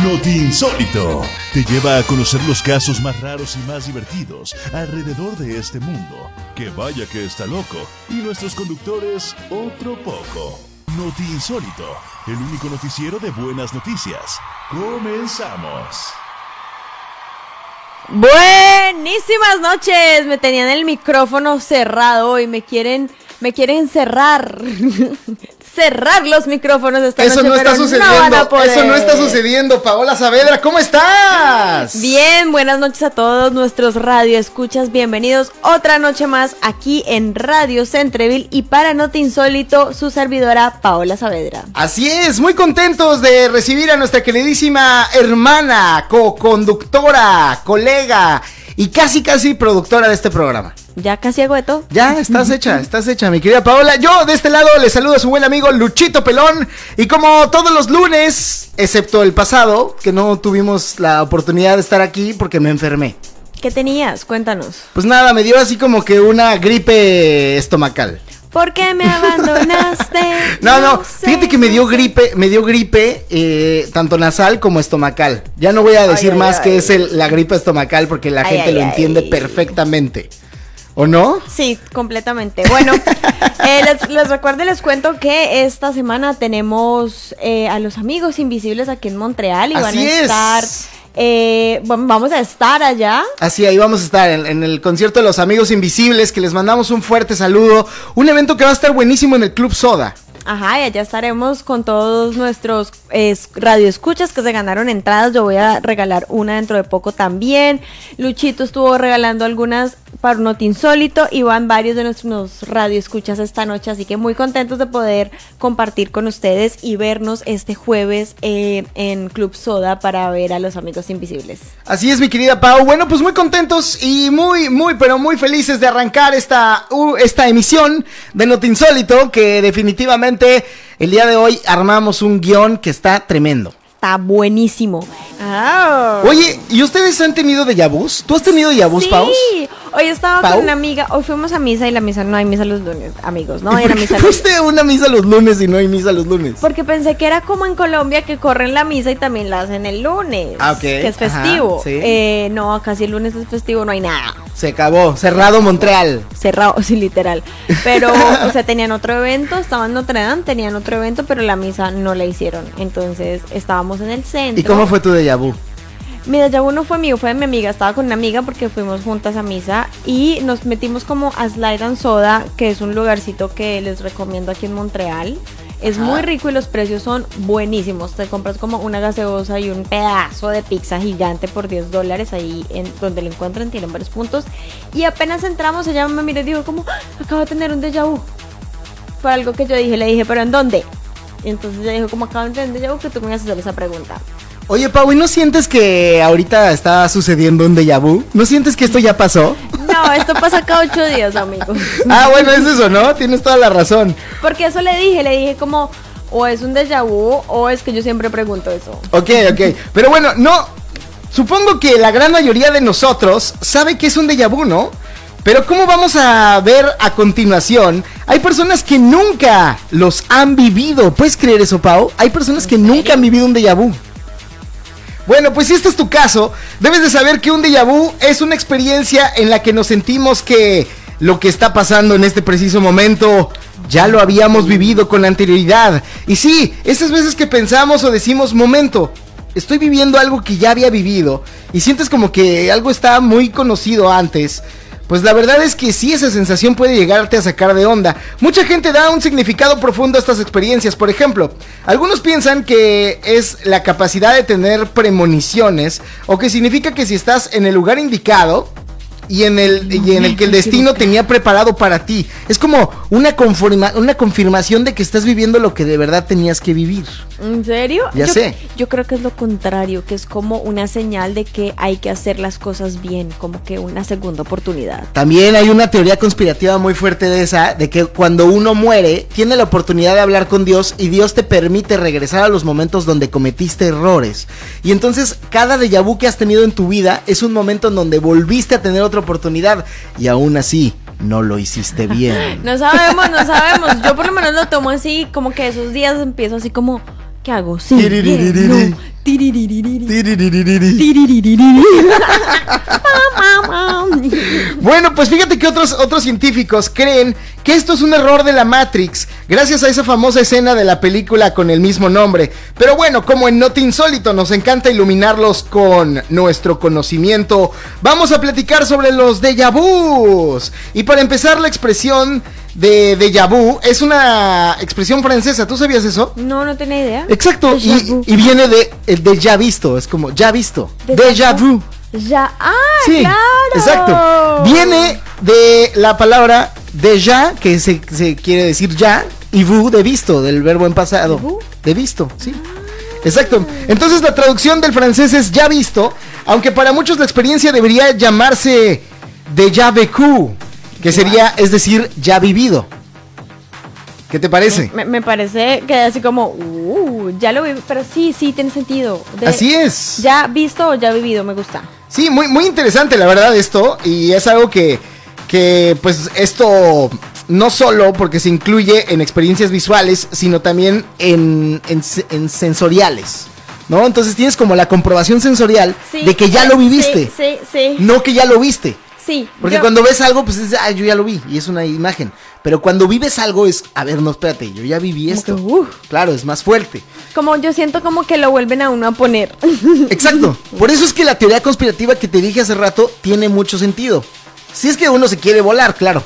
Noti Insólito te lleva a conocer los casos más raros y más divertidos alrededor de este mundo. Que vaya que está loco. Y nuestros conductores, otro poco. Noti Insólito, el único noticiero de buenas noticias. Comenzamos. Buenísimas noches. Me tenían el micrófono cerrado y me quieren, me quieren cerrar. cerrar los micrófonos esta eso noche, no está sucediendo. No. Eso no está sucediendo. Paola Saavedra, ¿cómo estás? Bien, buenas noches a todos nuestros radio escuchas. Bienvenidos otra noche más aquí en Radio Centreville y para Noti Insólito, su servidora Paola Saavedra. Así es, muy contentos de recibir a nuestra queridísima hermana, co-conductora, colega y casi casi productora de este programa. ¿Ya casi agüeto? Ya, estás hecha, estás hecha, mi querida Paola. Yo de este lado le saludo a su buen amigo Luchito Pelón. Y como todos los lunes, excepto el pasado, que no tuvimos la oportunidad de estar aquí porque me enfermé. ¿Qué tenías? Cuéntanos. Pues nada, me dio así como que una gripe estomacal. ¿Por qué me abandonaste? No, no, sé. fíjate que me dio gripe, me dio gripe eh, tanto nasal como estomacal. Ya no voy a decir ay, más ay. que es el- la gripe estomacal porque la gente lo entiende perfectamente. ¿O no? Sí, completamente. Bueno, eh, les, les recuerdo y les cuento que esta semana tenemos eh, a los amigos invisibles aquí en Montreal y van a es. Eh, vam- vamos a estar allá. Así, ahí vamos a estar en el concierto de los Amigos Invisibles, que les mandamos un fuerte saludo. Un evento que va a estar buenísimo en el Club Soda. Ajá, y allá estaremos con todos nuestros eh, radioescuchas que se ganaron entradas. Yo voy a regalar una dentro de poco también. Luchito estuvo regalando algunas para un Insólito y van varios de nuestros radioescuchas esta noche. Así que muy contentos de poder compartir con ustedes y vernos este jueves eh, en Club Soda para ver a los amigos invisibles. Así es, mi querida Pau. Bueno, pues muy contentos y muy, muy, pero muy felices de arrancar esta, uh, esta emisión de Not Insólito, que definitivamente el día de hoy armamos un guion que está tremendo. Está buenísimo. Oye, ¿y ustedes han tenido déjà vus? ¿Tú has tenido vus, sí. Paus? Hoy estaba ¿Pau? con una amiga. Hoy fuimos a misa y la misa no hay misa los lunes, amigos. No ¿Y era por qué misa fuiste a una misa los lunes y no hay misa los lunes? Porque pensé que era como en Colombia que corren la misa y también la hacen el lunes. Ah, ok. Que es Ajá, festivo. sí. Eh, no, acá sí el lunes es festivo, no hay nada. Se acabó, cerrado Montreal. Cerrado, sí, literal. Pero, o sea, tenían otro evento, estaban en Notre Dame, tenían otro evento, pero la misa no la hicieron. Entonces, estábamos en el centro. ¿Y cómo fue tu déjà vu? Mi déjà vu no fue mío, fue de mi amiga. Estaba con una amiga porque fuimos juntas a misa y nos metimos como a Slide and Soda, que es un lugarcito que les recomiendo aquí en Montreal. Es Ajá. muy rico y los precios son buenísimos. Te compras como una gaseosa y un pedazo de pizza gigante por 10 dólares ahí en donde lo encuentran, tienen varios puntos. Y apenas entramos, ella me miró y dijo como, "Ah, acabo de tener un déjà vu. Fue algo que yo dije, le dije, ¿pero en dónde? Y entonces ella dijo, como acabo de déjà vu, que tú me ibas a hacer esa pregunta. Oye, Pau, ¿y no sientes que ahorita está sucediendo un déjà vu? ¿No sientes que esto ya pasó? No, esto pasa cada ocho días, amigos. ah, bueno, es eso, ¿no? Tienes toda la razón. Porque eso le dije, le dije como, o es un déjà vu, o es que yo siempre pregunto eso. Ok, ok. Pero bueno, no. Supongo que la gran mayoría de nosotros sabe que es un déjà vu, ¿no? Pero ¿cómo vamos a ver a continuación? Hay personas que nunca los han vivido. ¿Puedes creer eso, Pau? Hay personas que nunca han vivido un déjà vu. Bueno, pues si este es tu caso, debes de saber que un déjà vu es una experiencia en la que nos sentimos que lo que está pasando en este preciso momento ya lo habíamos vivido con anterioridad. Y sí, esas veces que pensamos o decimos, momento, estoy viviendo algo que ya había vivido y sientes como que algo está muy conocido antes. Pues la verdad es que sí, esa sensación puede llegarte a sacar de onda. Mucha gente da un significado profundo a estas experiencias. Por ejemplo, algunos piensan que es la capacidad de tener premoniciones o que significa que si estás en el lugar indicado y en el, y en el que el destino tenía preparado para ti. Es como una, conforma- una confirmación de que estás viviendo lo que de verdad tenías que vivir. ¿En serio? Ya yo, sé. Yo creo que es lo contrario, que es como una señal de que hay que hacer las cosas bien, como que una segunda oportunidad. También hay una teoría conspirativa muy fuerte de esa, de que cuando uno muere, tiene la oportunidad de hablar con Dios y Dios te permite regresar a los momentos donde cometiste errores. Y entonces cada déjà vu que has tenido en tu vida es un momento en donde volviste a tener otra oportunidad y aún así no lo hiciste bien. No sabemos, no sabemos. Yo por lo menos lo tomo así, como que esos días empiezo así como, ¿qué hago? Sí, bien, no. Bueno, pues fíjate que otros, otros científicos creen que esto es un error de la Matrix, gracias a esa famosa escena de la película con el mismo nombre. Pero bueno, como en Not Insólito nos encanta iluminarlos con nuestro conocimiento, vamos a platicar sobre los déjà vus. Y para empezar, la expresión de déjà vu es una expresión francesa, ¿tú sabías eso? No, no tenía idea. Exacto, y, y viene de, el de ya visto, es como ya visto. Déjà vu. Ya, ah, Sí, claro. exacto. Viene de la palabra déjà, que se, se quiere decir ya, y vu de visto, del verbo en pasado. ¿Vu? De visto, sí. Exacto. Entonces la traducción del francés es ya visto, aunque para muchos la experiencia debería llamarse déjà vécu, que sería, es decir, ya vivido. ¿Qué te parece? Me, me parece que así como, uh, ya lo vi, pero sí, sí, tiene sentido. De- Así es. Ya visto o ya vivido, me gusta. Sí, muy, muy interesante la verdad esto y es algo que, que pues esto no solo porque se incluye en experiencias visuales, sino también en, en, se- en sensoriales, ¿no? Entonces tienes como la comprobación sensorial Sí, de que ya sí, lo viviste, Sí, sí, sí. no que ya lo viste. Sí, Porque yo- cuando ves algo, pues es, ah, yo ya lo vi y es una imagen. Pero cuando vives algo es, a ver, no, espérate, yo ya viví esto. que, uh. Claro, es más fuerte. Como yo siento como que lo vuelven a uno a poner. Exacto. Por eso es que la teoría conspirativa que te dije hace rato tiene mucho sentido. Si es que uno se quiere volar, claro.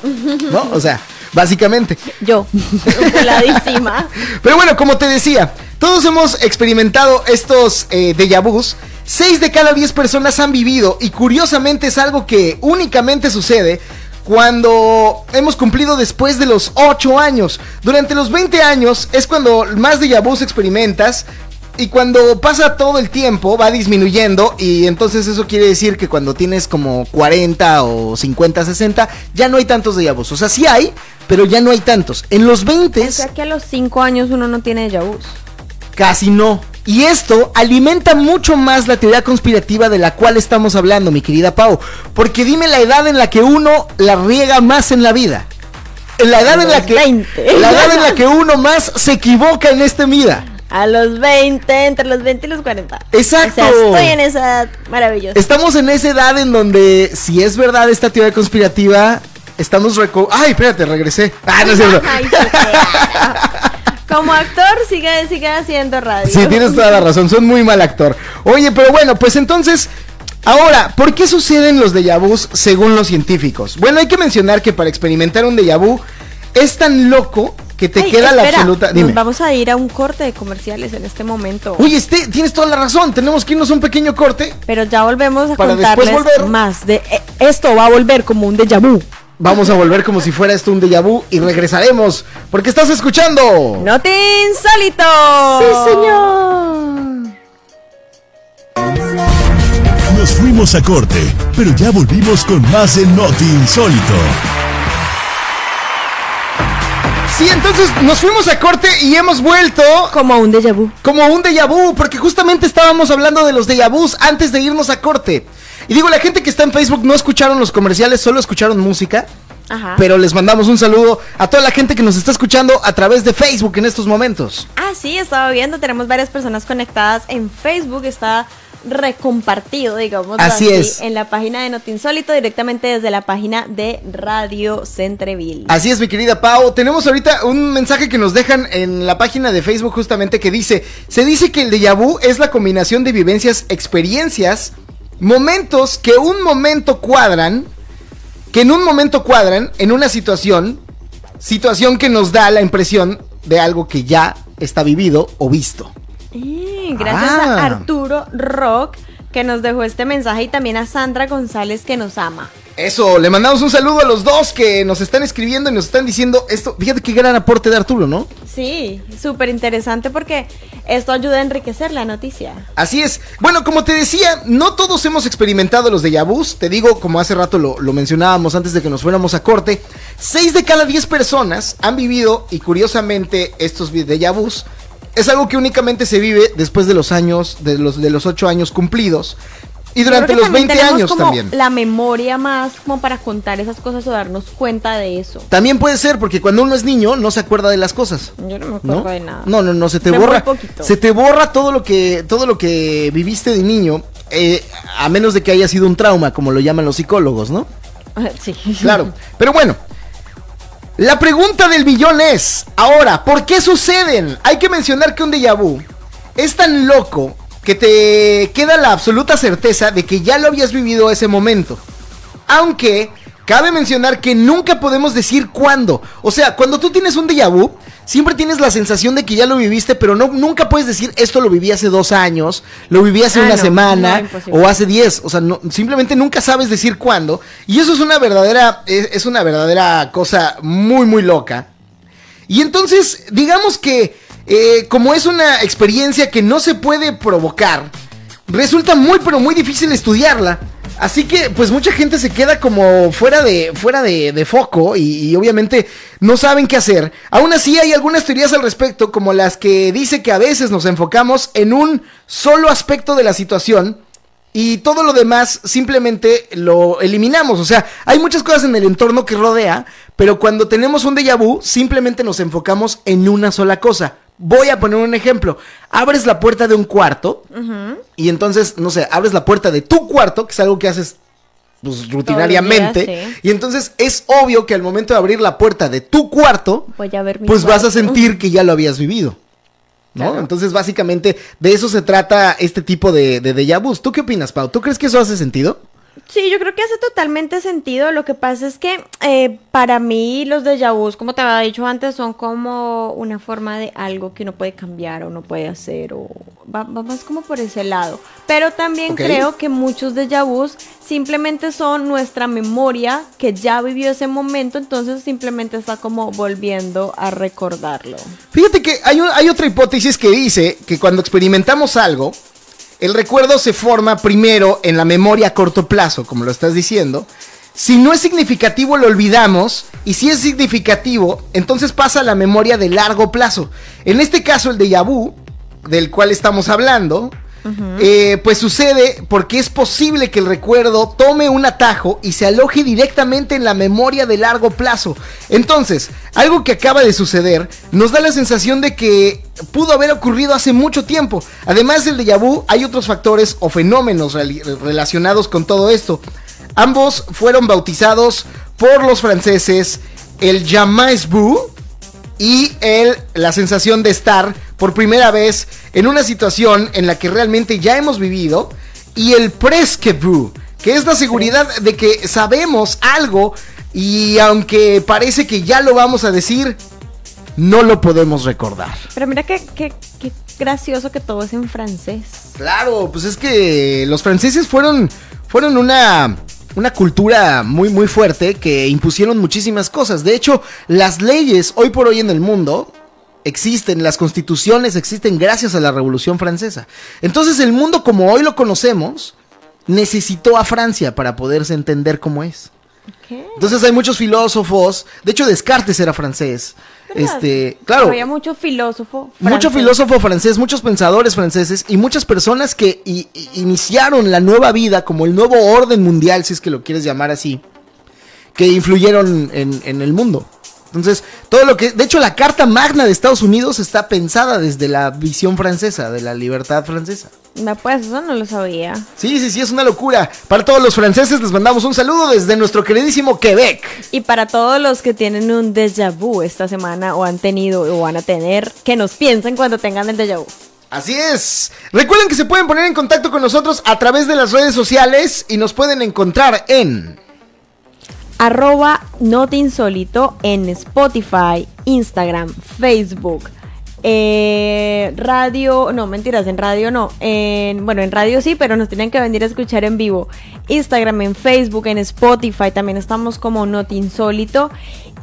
¿No? O sea, básicamente. yo, voladísima. Pero bueno, como te decía, todos hemos experimentado estos eh, déjà vus. Seis de cada diez personas han vivido y curiosamente es algo que únicamente sucede cuando hemos cumplido después de los 8 años. Durante los 20 años es cuando más déjà vus experimentas. Y cuando pasa todo el tiempo va disminuyendo y entonces eso quiere decir que cuando tienes como 40 o 50, 60 ya no hay tantos déjà vus. O sea, sí hay, pero ya no hay tantos. En los 20 O sea que a los 5 años uno no tiene déjà. Casi no. Y esto alimenta mucho más la teoría conspirativa de la cual estamos hablando, mi querida Pau. Porque dime la edad en la que uno la riega más en la vida. En la edad en la que 20. la edad en la que uno más se equivoca en este vida. A los 20, entre los 20 y los 40. Exacto. O sea, estoy en esa edad maravillosa. Estamos en esa edad en donde si es verdad esta teoría conspirativa, estamos reco Ay, espérate, regresé. Ah, no es cierto. Como actor sigue, sigue haciendo radio. Sí, tienes toda la razón, son muy mal actor. Oye, pero bueno, pues entonces, ahora, ¿por qué suceden los déjà vus según los científicos? Bueno, hay que mencionar que para experimentar un déjà vu es tan loco que te Ay, queda la absoluta. nos vamos a ir a un corte de comerciales en este momento. Oye, este, tienes toda la razón, tenemos que irnos a un pequeño corte. Pero ya volvemos a Para contarles volver. más de eh, esto va a volver como un déjà vu. Vamos a volver como si fuera esto un déjà vu y regresaremos, porque estás escuchando. ¡No te insólito! Sí, señor. Nos fuimos a corte, pero ya volvimos con más en Noti Insólito. Sí, entonces nos fuimos a corte y hemos vuelto Como un déjà vu. como un déjà vu, porque justamente estábamos hablando de los déjà vus antes de irnos a corte. Y digo, la gente que está en Facebook no escucharon los comerciales, solo escucharon música. Ajá. Pero les mandamos un saludo a toda la gente que nos está escuchando a través de Facebook en estos momentos. Ah, sí, estaba viendo, tenemos varias personas conectadas en Facebook, está recompartido, digamos Así es. en la página de Notinsólito, directamente desde la página de Radio Centreville. Así es, mi querida Pau. Tenemos ahorita un mensaje que nos dejan en la página de Facebook justamente que dice, se dice que el déjà vu es la combinación de vivencias, experiencias, momentos que un momento cuadran, que en un momento cuadran en una situación, situación que nos da la impresión de algo que ya está vivido o visto. Eh, gracias Ah. a Arturo Rock que nos dejó este mensaje y también a Sandra González que nos ama. Eso, le mandamos un saludo a los dos que nos están escribiendo y nos están diciendo esto. Fíjate qué gran aporte de Arturo, ¿no? Sí, súper interesante porque esto ayuda a enriquecer la noticia. Así es. Bueno, como te decía, no todos hemos experimentado los déjà vus. Te digo, como hace rato lo, lo mencionábamos antes de que nos fuéramos a corte, 6 de cada 10 personas han vivido, y curiosamente, estos déjà vus es algo que únicamente se vive después de los años, de los, de los 8 años cumplidos. Y durante los 20 tenemos años como también. La memoria más como para contar esas cosas o darnos cuenta de eso. También puede ser porque cuando uno es niño no se acuerda de las cosas. Yo no me acuerdo ¿No? de nada. no, no, no, se te borra. Se te borra todo lo que, todo lo que viviste de niño, eh, a menos de que haya sido un trauma, como lo llaman los psicólogos, ¿no? Sí. Claro. Pero bueno. La pregunta del millón es, ahora, ¿por qué suceden? Hay que mencionar que un déjà vu es tan loco que te queda la absoluta certeza de que ya lo habías vivido ese momento. Aunque cabe mencionar que nunca podemos decir cuándo. O sea, cuando tú tienes un déjà vu, siempre tienes la sensación de que ya lo viviste, pero no, nunca puedes decir esto lo viví hace dos años, lo viví hace Ah, una no, semana no, o hace diez. O sea, no- simplemente nunca sabes decir cuándo. Y eso es una verdadera, es, es una verdadera cosa muy, muy loca. Y entonces, digamos que eh, como es una experiencia que no se puede provocar, resulta muy, pero muy difícil estudiarla. Así que, pues mucha gente se queda como fuera de, fuera de, foco y obviamente no saben qué hacer. Aún así hay algunas teorías al respecto, como las que dice que a veces nos enfocamos en un solo aspecto de la situación y todo lo demás simplemente lo eliminamos. O sea, hay muchas cosas en el entorno que rodea, pero cuando tenemos un déjà vu, simplemente nos enfocamos en una sola cosa. Voy a poner un ejemplo. Abres la puerta de un cuarto y entonces, no sé, abres la puerta de tu cuarto, que es algo que haces pues, rutinariamente. sí. Y entonces es obvio que al momento de abrir la puerta de tu cuarto, Voy a ver pues vas a sentir que ya lo habías vivido. ¿No? Claro. Entonces, básicamente, de eso se trata este tipo de, de déjà vus. ¿Tú qué opinas, Pau? ¿Tú crees que eso hace sentido? Sí, yo creo que hace totalmente sentido. Lo que pasa es que eh, para mí los déjà vus, como te había dicho antes, son como una forma de algo que uno puede cambiar o no puede hacer o va, va más como por ese lado. Pero también creo que muchos déjà vus simplemente son nuestra memoria que ya vivió ese momento, entonces simplemente está como volviendo a recordarlo. Fíjate que hay, hay otra hipótesis que dice que cuando experimentamos algo, el recuerdo se forma primero en la memoria a corto plazo, como lo estás diciendo. Si no es significativo, lo olvidamos. Y si es significativo, entonces pasa a la memoria de largo plazo. En este caso, el déjà vu, del cual estamos hablando, eh, pues sucede porque es posible que el recuerdo tome un atajo y se aloje directamente en la memoria de largo plazo. Entonces, algo que acaba de suceder nos da la sensación de que pudo haber ocurrido hace mucho tiempo. Además del déjà vu, hay otros factores o fenómenos relacionados con todo esto. Ambos fueron bautizados por los franceses el jamais vu y el, la sensación de estar por primera vez en una situación en la que realmente ya hemos vivido y el presque que es la seguridad de que sabemos algo y aunque parece que ya lo vamos a decir, no lo podemos recordar. Pero mira qué, qué, qué gracioso que todo es en francés. Claro, pues es que los franceses fueron, fueron una, una cultura muy, muy fuerte que impusieron muchísimas cosas. De hecho, las leyes hoy por hoy en el mundo existen, las constituciones existen gracias a la Revolución Francesa. Entonces el mundo como hoy lo conocemos necesitó a Francia para poderse entender cómo es. Entonces hay muchos filósofos, de hecho Descartes era francés. ¿Verdad? Este, claro. Había mucho filósofo. Mucho francés. filósofo francés, muchos pensadores franceses y muchas personas que i- iniciaron la nueva vida como el nuevo orden mundial, si es que lo quieres llamar así, que influyeron en, en el mundo. Entonces, todo lo que... De hecho, la Carta Magna de Estados Unidos está pensada desde la visión francesa, de la libertad francesa. No, pues eso no lo sabía. Sí, sí, sí, es una locura. Para todos los franceses les mandamos un saludo desde nuestro queridísimo Quebec. Y para todos los que tienen un déjà vu esta semana o han tenido o van a tener, que nos piensen cuando tengan el déjà vu. Así es. Recuerden que se pueden poner en contacto con nosotros a través de las redes sociales y nos pueden encontrar en... Arroba Not Insólito en Spotify, Instagram, Facebook, eh, radio, no, mentiras, en radio no, en, bueno, en radio sí, pero nos tienen que venir a escuchar en vivo. Instagram, en Facebook, en Spotify, también estamos como Not Insólito.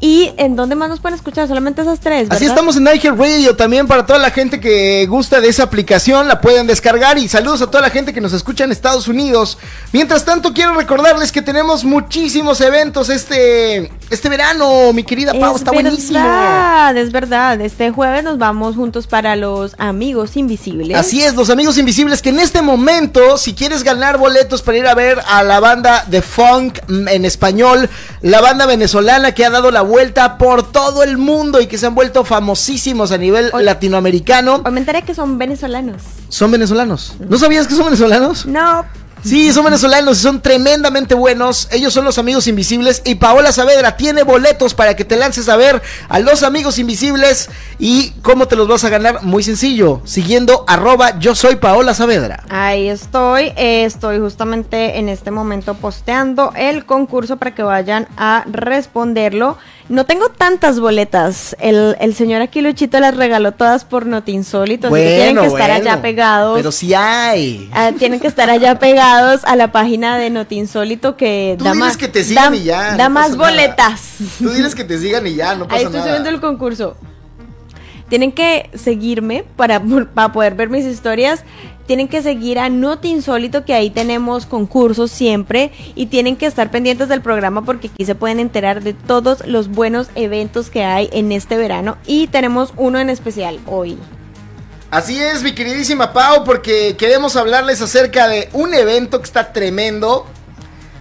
¿Y en dónde más nos pueden escuchar? Solamente esas tres, ¿verdad? Así estamos en Radio también para toda la gente que gusta de esa aplicación, la pueden descargar y saludos a toda la gente que nos escucha en Estados Unidos. Mientras tanto, quiero recordarles que tenemos muchísimos eventos este, este verano, mi querida Pau, es está verdad, buenísimo. Es verdad, este jueves nos vamos juntos para los Amigos Invisibles. Así es, los amigos invisibles que en este momento, si quieres ganar boletos para ir a ver a la banda de funk en español, la banda venezolana que ha dado la vuelta por todo el mundo y que se han vuelto famosísimos a nivel latinoamericano, Hoy me enteré que son venezolanos. son venezolanos. ¿No sabías que son venezolanos? No, Sí, son venezolanos y son tremendamente buenos. Ellos son los amigos invisibles y Paola Saavedra tiene boletos para que te lances a ver a los amigos invisibles. ¿Y cómo te los vas a ganar? Muy sencillo, siguiendo arroba yo soy Paola Saavedra. ahí estoy. eh, estoy justamente en este momento posteando el concurso para que vayan a responderlo. No tengo tantas boletas. El, el señor aquí Luchito las regaló todas por Notinsólito. así que tienen que estar bueno, allá pegados. Pero sí hay. Ah, tienen que estar allá pegados a la página de Notinsólito que Tú da diles más, que te sigan da, y ya, da no más nada. boletas. Tú diles que te sigan y ya, no pasa Ahí estoy nada. subiendo el concurso. Tienen que seguirme para, para poder ver mis historias. Tienen que seguir a Noti Insólito, que ahí tenemos concursos siempre. Y tienen que estar pendientes del programa porque aquí se pueden enterar de todos los buenos eventos que hay en este verano. Y tenemos uno en especial hoy. Así es, mi queridísima Pau, porque queremos hablarles acerca de un evento que está tremendo.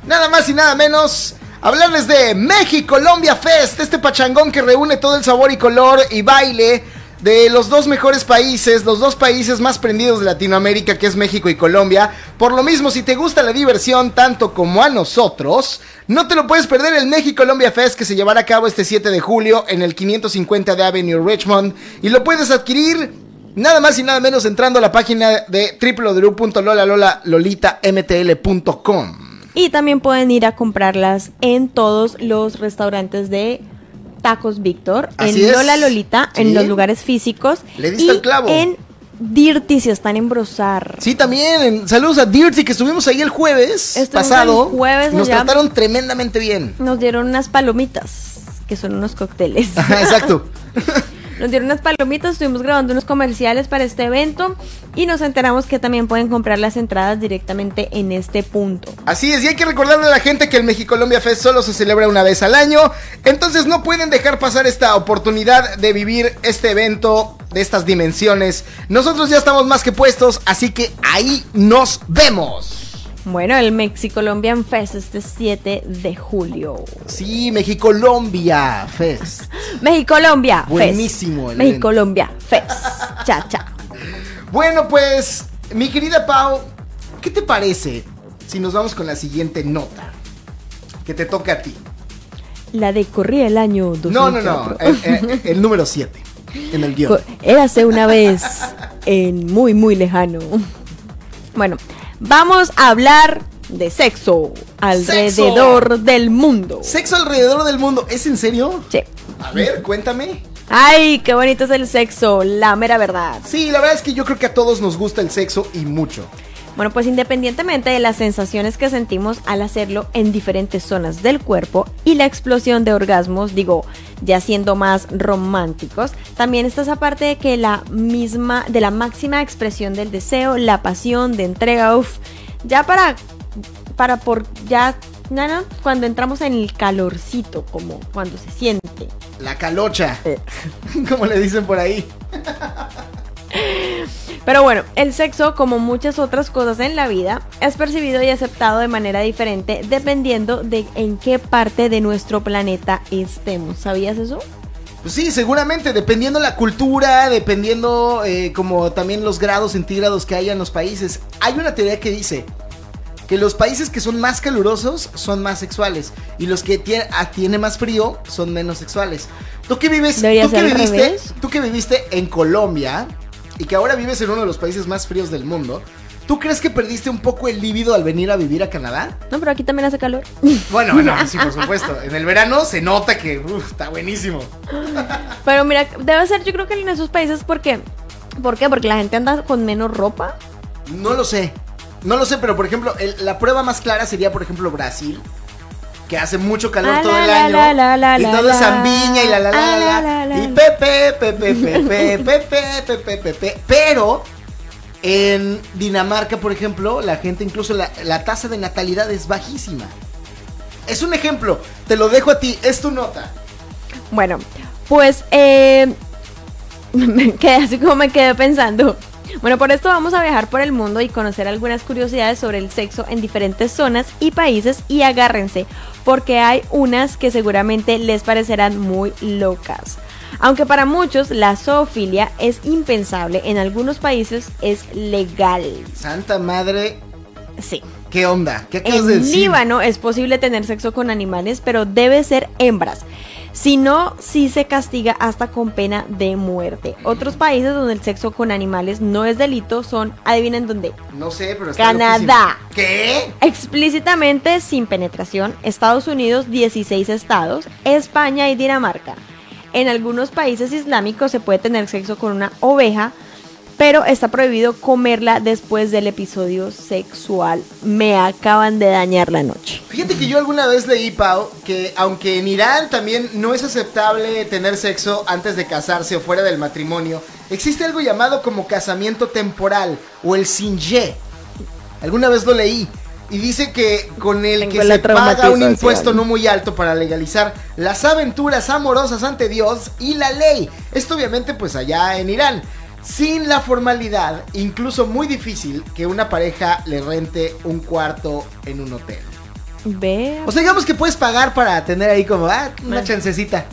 Nada más y nada menos. Hablarles de México Colombia Fest, este pachangón que reúne todo el sabor y color y baile de los dos mejores países, los dos países más prendidos de Latinoamérica, que es México y Colombia. Por lo mismo, si te gusta la diversión tanto como a nosotros, no te lo puedes perder el México Colombia Fest que se llevará a cabo este 7 de julio en el 550 de Avenue Richmond y lo puedes adquirir Nada más y nada menos entrando a la página de www.lolalolalolitamtl.com. Y también pueden ir a comprarlas en todos los restaurantes de Tacos Víctor, en es. Lola Lolita, Sí. en los lugares físicos. Le diste y al clavo. En Dirty si están en Brozar. Sí, también. Saludos a Dirty que estuvimos ahí el jueves Estuvimos pasado. el jueves Nos allá. trataron tremendamente bien. Nos dieron unas palomitas, que son unos cócteles. Ajá, Exacto. Nos dieron unas palomitas, estuvimos grabando unos comerciales para este evento y nos enteramos que también pueden comprar las entradas directamente en este punto. Así es, y hay que recordarle a la gente que el Mexicolombia Fest solo se celebra una vez al año. Entonces no pueden dejar pasar esta oportunidad de vivir este evento de estas dimensiones. Nosotros ya estamos más que puestos, así que ahí nos vemos. Bueno, el Mexicolombian Fest este 7 de julio. Sí, Mexicolombia Fest. Mexicolombia Fest. Buenísimo el Mexicolombia Fest. Cha, cha. Bueno, pues, mi querida Pau, ¿qué te parece si nos vamos con la siguiente nota? Que te toca a ti. La de corría el año 2004. No, no, no, el, el- el número 7 en el guion. Érase una vez en muy, muy lejano. Bueno, vamos a hablar de sexo alrededor del mundo. Sexo alrededor del mundo, ¿es en serio? Sí. A ver, cuéntame. Ay, qué bonito es el sexo, la mera verdad. Sí, la verdad es que yo creo que a todos nos gusta el sexo y mucho. Bueno, pues independientemente de las sensaciones que sentimos al hacerlo en diferentes zonas del cuerpo y la explosión de orgasmos, digo, ya siendo más románticos, también está esa parte de que la misma, de la máxima expresión del deseo, la pasión, de entrega, uff, ya para, para por, ya, no, no, cuando entramos en el calorcito, como cuando se siente. La calocha, Eh. como le dicen por ahí. Pero bueno, el sexo, como muchas otras cosas en la vida, es percibido y aceptado de manera diferente dependiendo de en qué parte de nuestro planeta estemos. ¿Sabías eso? Pues sí, seguramente, dependiendo la cultura, dependiendo eh, como también los grados centígrados que haya en los países. Hay una teoría que dice que los países que son más calurosos son más sexuales y los que ah, tiene más frío son menos sexuales. Tú que vives, tú que viviste, tú que viviste en Colombia y que ahora vives en uno de los países más fríos del mundo, ¿tú crees que perdiste un poco el líbido al venir a vivir a Canadá? No, pero aquí también hace calor. Bueno, bueno, sí, por supuesto. En el verano se nota que uf, está buenísimo. Pero mira, debe ser yo creo que en esos países porque... ¿Por qué? Porque la gente anda con menos ropa. No lo sé. No lo sé, pero por ejemplo, el- la prueba más clara sería, por ejemplo, Brasil. Que hace mucho calor Ah, todo el año. y todo es zambiña y la la la Ah, la, la, la. la, la. Y pepe, pepe, pepe, pepe, pepe, pepe. Pero en Dinamarca, por ejemplo, la gente, incluso la, la tasa de natalidad es bajísima. Es un ejemplo, te lo dejo a ti, es tu nota. Bueno, pues eh, me quedé así como me quedé pensando. Bueno, por esto vamos a viajar por el mundo y conocer algunas curiosidades sobre el sexo en diferentes zonas y países y agárrense, porque hay unas que seguramente les parecerán muy locas. Aunque para muchos la zoofilia es impensable, en algunos países es legal. Santa madre, Sí. ¿qué onda? ¿Qué acabas En de decir? Líbano es posible tener sexo con animales, pero debe ser hembras. Si no, sí se castiga hasta con pena de muerte. Otros países donde el sexo con animales no es delito son, adivinen dónde, No sé, pero está Canadá. loquísimo. ¿Qué? explícitamente sin penetración, Estados Unidos 16 estados, España y Dinamarca. En algunos países islámicos se puede tener sexo con una oveja, pero está prohibido comerla después del episodio sexual. Me acaban de dañar la noche. Fíjate que yo alguna vez leí, Pau, que aunque en Irán también no es aceptable tener sexo antes de casarse o fuera del matrimonio, existe algo llamado como casamiento temporal o el sinje. Alguna vez lo leí. Y dice que con el Tengo que se paga un impuesto no muy alto para legalizar las aventuras amorosas ante Dios y la ley. Esto obviamente pues allá en Irán. Sin la formalidad, incluso muy difícil que una pareja le rente un cuarto en un hotel. Ve. O sea, digamos que puedes pagar para tener ahí como, ah, una chancecita.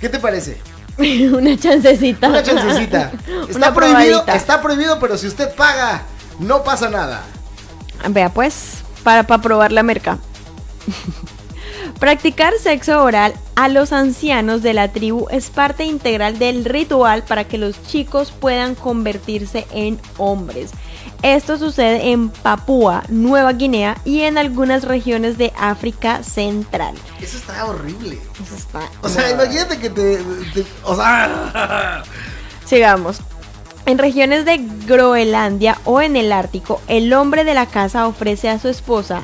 ¿Qué te parece? una chancecita. Una chancecita. Está Una prohibido, probadita. está prohibido, pero si usted paga, no pasa nada. Vea pues, para, para probar la merca. Practicar sexo oral a los ancianos de la tribu es parte integral del ritual para que los chicos puedan convertirse en hombres. Esto sucede en Papúa, Nueva Guinea y en algunas regiones de África Central. Eso está horrible. Eso está O sea, imagínate que te, te- o sea, Sigamos. En regiones de Groenlandia o en el Ártico, el hombre de la casa ofrece a su esposa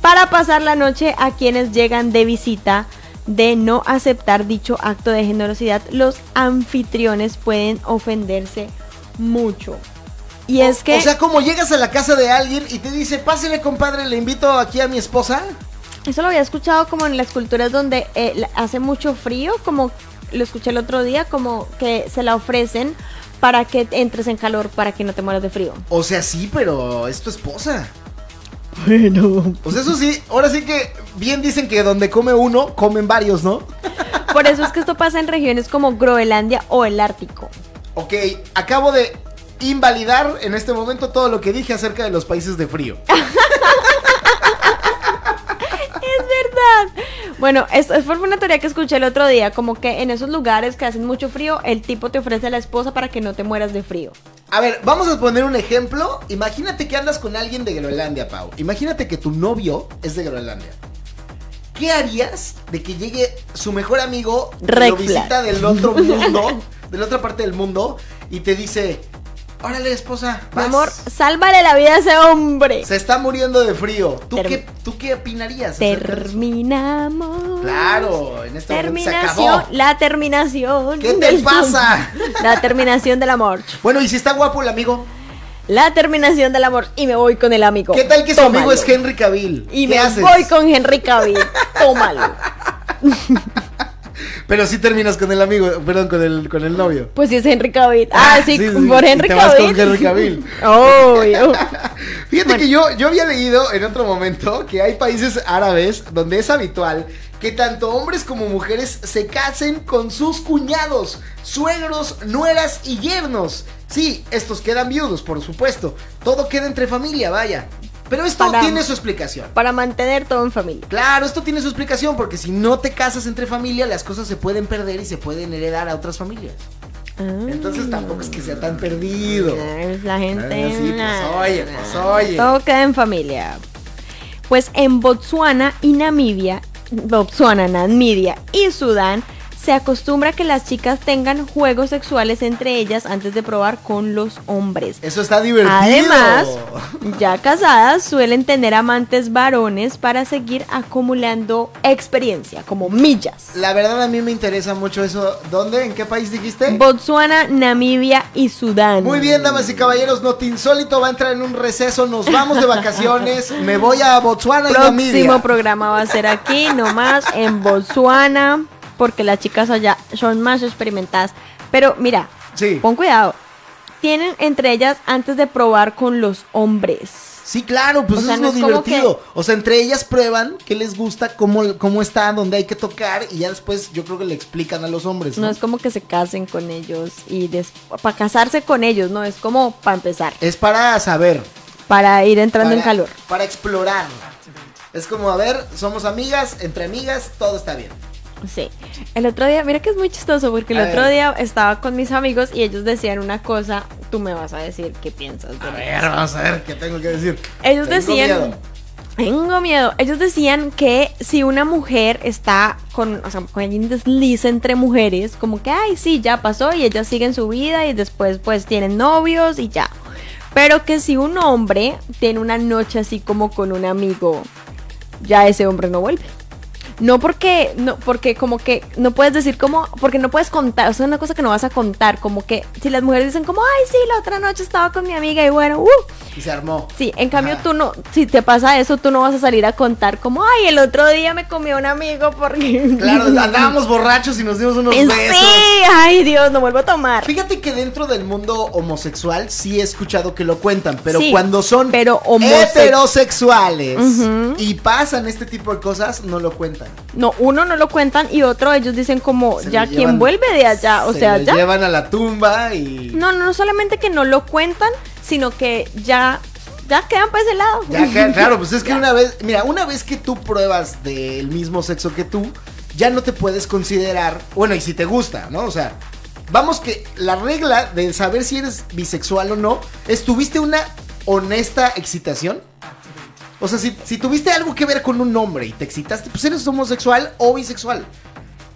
para pasar la noche a quienes llegan de visita. De no aceptar dicho acto de generosidad, los anfitriones pueden ofenderse mucho. Y es que o sea, como llegas a la casa de alguien y te dice, pásele compadre, le invito aquí a mi esposa. eso lo había escuchado como en las culturas donde eh, hace mucho frío, como lo escuché el otro día, como que se la ofrecen para que entres en calor, para que no te mueras de frío. O sea, sí, pero es tu esposa. Bueno, Pues eso sí, ahora sí que bien dicen que donde come uno, comen varios, ¿no? Por eso es que esto pasa en regiones como Groenlandia o el Ártico. Ok, acabo de invalidar en este momento todo lo que dije acerca de los países de frío. Es verdad. Bueno, fue una teoría que escuché el otro día, como que en esos lugares que hacen mucho frío, el tipo te ofrece a la esposa para que no te mueras de frío. A ver, vamos a poner un ejemplo. Imagínate que andas con alguien de Groenlandia, Pau. Imagínate que tu novio es de Groenlandia. ¿Qué harías de que llegue su mejor amigo que lo visita del otro mundo, de la otra parte del mundo, y te dice, órale esposa, Mi vas. amor, sálvale la vida a ese hombre. se está muriendo de frío. ¿Tú, Term- qué, ¿tú qué opinarías? Terminamos. Claro, en este momento se Terminación, acabó. la terminación. ¿Qué te pasa? La terminación del amor. Bueno, y si está guapo el amigo, La terminación del amor. Y me voy con el amigo. ¿qué tal que su amigo es Henry Cavill? Y ¿Qué me haces? voy con Henry Cavill. Tómalo. Pero sí terminas con el amigo, perdón, con el, con el novio. Pues sí es Henry Cavill. Ah, sí, por y Henry te vas Cavill. con Henry Cavill. Obvio. Fíjate que yo, yo había leído en otro momento que hay países árabes donde es habitual que tanto hombres como mujeres se casen con sus cuñados, suegros, nueras y yernos. Sí, estos quedan viudos, por supuesto. Todo queda entre familia, vaya. Pero esto Para- tiene su explicación. Para mantener todo en familia. Claro, esto tiene su explicación porque si no te casas entre familia, las cosas se pueden perder y se pueden heredar a otras familias. Entonces tampoco es que sea tan perdido. Ay, La gente. Ah, sí, pues, oye, pues, oye. Todo queda en familia. Pues en Botsuana y Namibia, Botsuana, Namibia y Sudán se acostumbra que las chicas tengan juegos sexuales entre ellas antes de probar con los hombres. Eso está divertido. Además, ya casadas suelen tener amantes varones para seguir acumulando experiencia, como millas. La verdad a mí me interesa mucho eso. ¿Dónde? ¿En qué país dijiste? Botsuana, Namibia y Sudán. Muy bien, damas y caballeros, Noti Insólito va a entrar en un receso, nos vamos de vacaciones, me voy a Botswana y Namibia. Próximo programa va a ser aquí, nomás en Botsuana, porque las chicas allá son más experimentadas. Pero mira, Sí. pon cuidado. Tienen entre ellas antes de probar con los hombres. Sí, claro, pues O sea, eso no es lo divertido. O sea, entre ellas prueban qué les gusta, cómo, cómo está, dónde hay que tocar y ya después yo creo que le explican a los hombres. ¿no? No es como que se casen con ellos y para casarse con ellos, no, es como para empezar, Es para saber. para ir entrando en para- calor. Para explorar. Es como, a ver, somos amigas, entre amigas, todo está bien. Sí. El otro día, mira que es muy chistoso porque el A otro ver. día estaba con mis amigos y ellos decían una cosa, tú me vas a decir qué piensas. A de ver, vamos a ver qué tengo que decir. Ellos Tengo decían, miedo. tengo miedo. Ellos decían que si una mujer está con, o sea, con un desliz entre mujeres, como que, ay, sí, ya pasó y ellas siguen su vida y después pues tienen novios y ya. Pero que si un hombre tiene una noche así como con un amigo, ya ese hombre no vuelve. No porque, no, porque como que no puedes decir como, porque no puedes contar, o sea, una cosa que no vas a contar, como que si las mujeres dicen como, ay, sí, la otra noche estaba con mi amiga y bueno, uh, Y se armó. Sí, en cambio Ajá. tú no, si te pasa eso, tú no vas a salir a contar como, ay, el otro día me comió un amigo porque... Claro, andábamos borrachos y nos dimos unos besos. Sí, ay Dios, no vuelvo a tomar. Fíjate que dentro del mundo homosexual sí he escuchado que lo cuentan, pero Sí, cuando son pero homose- heterosexuales y pasan este tipo de cosas, no lo cuentan. No, uno no lo cuentan y otro ellos dicen como, Se ya quien vuelve de allá, o se sea, lo ya. llevan a la tumba y No, no, no solamente que no lo cuentan, sino que ya, ya quedan para ese lado. ya que- claro, pues es que una vez, mira, una vez que tú pruebas del mismo sexo que tú, ya no te puedes considerar, bueno, y si te gusta, ¿no? O sea, vamos que la regla de saber si eres bisexual o no es tuviste una honesta excitación. O sea, si, si tuviste algo que ver con un hombre y te excitaste, pues eres homosexual o bisexual.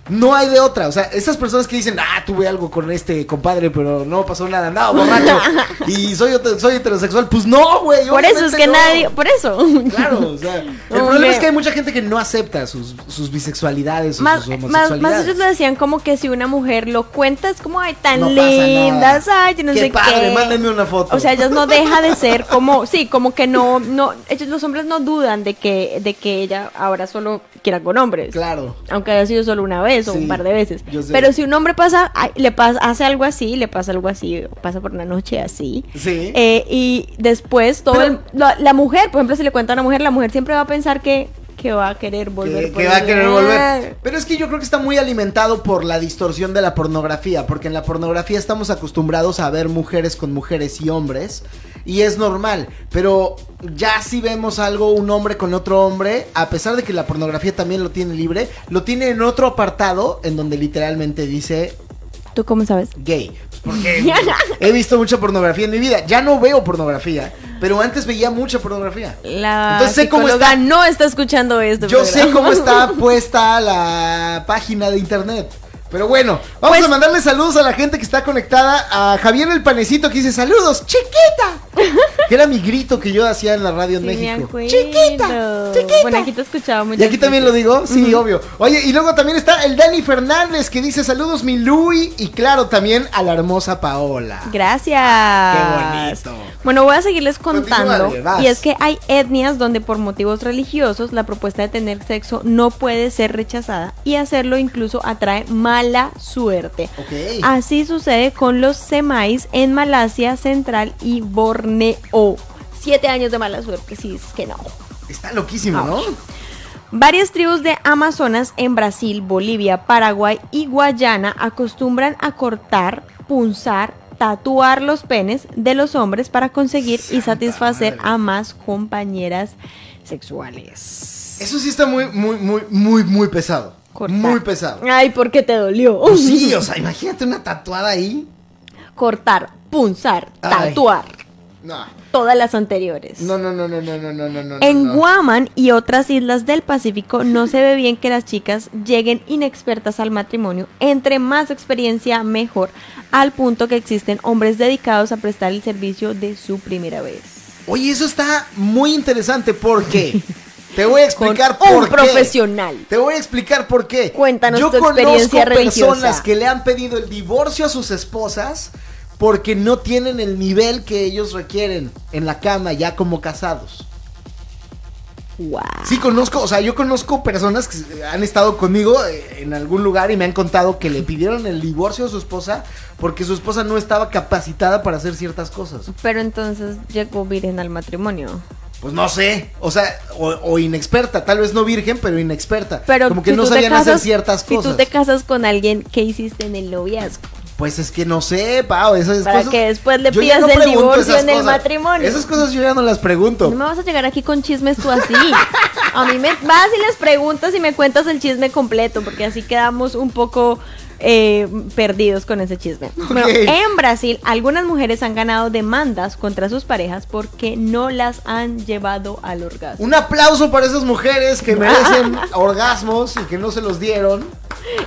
No hay de otra. O sea, esas personas que dicen, ah, tuve algo con este compadre, pero no pasó nada, andaba borracho. y soy, soy heterosexual. Pues no, güey. Por eso es que no. nadie, por eso. Claro, o sea, el Hombre. problema es que hay mucha gente que no acepta sus, sus bisexualidades o Más, sus más, homosexualidades. más ellos lo decían como que si una mujer lo cuenta es como, ay, tan No lindas, ay, yo no Qué sé padre, qué. mándenme una foto. O sea, ellas no deja de ser como, sí, como que no, no, ellos los hombres no dudan de que, de que ella ahora solo quiera con hombres. Claro. Aunque haya sido solo una vez o Sí, un par de veces. Pero si un hombre pasa, le pasa, hace algo así, le pasa algo así, o pasa por una noche así. Sí. eh, y después todo Pero- el- la, la mujer, por ejemplo, si le cuenta a una mujer, la mujer siempre va a pensar que, que va a querer volver. que, por que va a querer volver. Pero es que yo creo que está muy alimentado por la distorsión de la pornografía, porque en la pornografía estamos acostumbrados a ver mujeres con mujeres y hombres, y es normal, pero ya si vemos algo, un hombre con otro hombre, a pesar de que la pornografía también lo tiene libre, lo tiene en otro apartado en donde literalmente dice ¿Tú cómo sabes? gay. Porque he visto mucha pornografía en mi vida. Ya no veo pornografía, pero antes veía mucha pornografía. La Entonces sé cómo está. no está escuchando esto. Yo sé cómo está puesta la página de internet. Pero bueno, vamos Pues- a mandarle saludos a la gente que está conectada. A Javier el Panecito que dice saludos, chiquita. que era mi grito que yo hacía en la radio en Sí, me México. acuerdo. Chiquita, chiquita. Bueno, aquí te escuchaba mucho. Y aquí también lo digo, sí, obvio. Oye, y luego también está el Dani Fernández que dice saludos mi Louis y claro también a la hermosa Paola. Gracias. Qué bonito. Bueno, voy a seguirles contando. Continúale. Y es que hay etnias donde por motivos religiosos la propuesta de tener sexo no puede ser rechazada y hacerlo incluso atrae mala suerte. Así sucede con los semáis en Malasia Central y Borneo. Siete años de mala suerte, si dices que no. Está loquísimo, ¿no? Varias tribus de Amazonas en Brasil, Bolivia, Paraguay y Guayana acostumbran a cortar, punzar, tatuar los penes de los hombres para conseguir y satisfacer madre. a más compañeras sexuales. Eso sí está muy, muy, muy, muy, muy pesado. Muy pesado. Ay, porque te dolió. Pues sí, o sea, imagínate una tatuada ahí. Cortar, punzar, tatuar. No. Todas las anteriores. No, no, no, no, no, no, no, no. En no. Guaman y otras islas del Pacífico no se ve bien que las chicas lleguen inexpertas al matrimonio. Entre más experiencia, mejor. Al punto que existen hombres dedicados a prestar el servicio de su primera vez. Oye, eso está muy interesante porque te voy a explicar Con por un qué. profesional. Te voy a explicar por qué. Cuéntanos Yo tu experiencia conozco personas religiosa. que le han pedido el divorcio a sus esposas porque no tienen el nivel que ellos requieren en la cama ya como casados. Wow. Sí, conozco, o sea, yo conozco personas que han estado conmigo eh, en algún lugar y me han contado que le pidieron el divorcio a su esposa porque su esposa no estaba capacitada para hacer ciertas cosas. Pero entonces llegó virgen al matrimonio. Pues no sé, o sea, o, o inexperta, tal vez no virgen, pero inexperta. Pero Como que si no sabían hacer ciertas Si cosas. tú te casas con alguien, ¿qué hiciste en el noviazgo? Pues es que no sé, Pau, esas Para cosas. que después le pidas no el divorcio en el matrimonio. Esas cosas yo ya no las pregunto. No me vas a llegar aquí con chismes tú así. A mí me vas y les preguntas y me cuentas el chisme completo, porque así quedamos un poco eh, perdidos con ese chisme. Bueno, en Brasil, algunas mujeres han ganado demandas contra sus parejas porque no las han llevado al orgasmo. Un aplauso para esas mujeres que merecen orgasmos y que no se los dieron.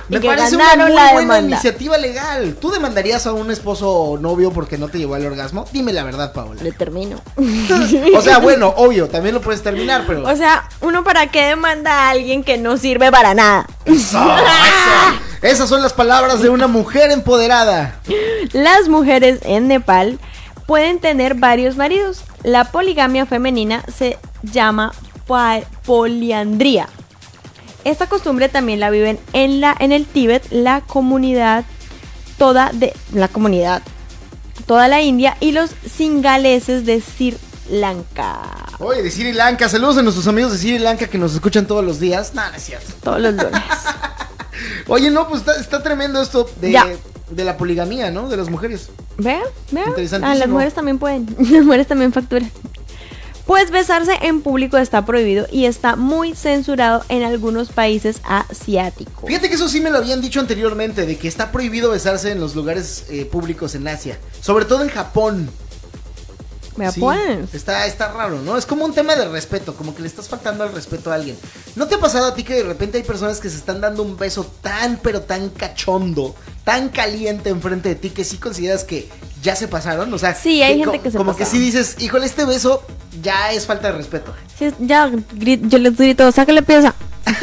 Me parece una muy buena demanda. iniciativa legal. ¿Tú demandarías a un esposo o novio porque no te llevó al orgasmo? Dime la verdad, Paola. Le termino. O sea, bueno, obvio, también lo puedes terminar, pero. O sea, uno para qué demanda a alguien que no sirve para nada. Eso, eso. Esas son las palabras de una mujer empoderada. Las mujeres en Nepal pueden tener varios maridos. La poligamia femenina se llama poliandría. Esta costumbre también la viven en la en el Tíbet, la comunidad toda de la comunidad toda la India y los singaleses de Sri Lanka. Oye, de Sri Lanka, saludos a nuestros amigos de Sri Lanka que nos escuchan todos los días. Nada, no es cierto. Todos los lunes. Oye, no, pues está, está tremendo esto de, Ya. de la poligamía, ¿no? De las mujeres. Vean. Interesantísimo. Ah, las mujeres también pueden. Las mujeres también facturan. Pues besarse en público está prohibido y está muy censurado en algunos países asiáticos. Fíjate que eso sí me lo habían dicho anteriormente, de que está prohibido besarse en los lugares eh, públicos en Asia. Sobre todo en Japón. Vea Sí, pues. Está, está raro, ¿no? Es como un tema de respeto, como que le estás faltando al respeto a alguien. ¿No te ha pasado a ti que de repente hay personas que se están dando un beso tan, pero tan cachondo, tan caliente enfrente de ti que sí consideras que ya se pasaron? O sea, Sí, hay gente que se Como que sí dices, híjole, este beso ya es falta de respeto. Sí, ya, yo les grito, sácale pieza.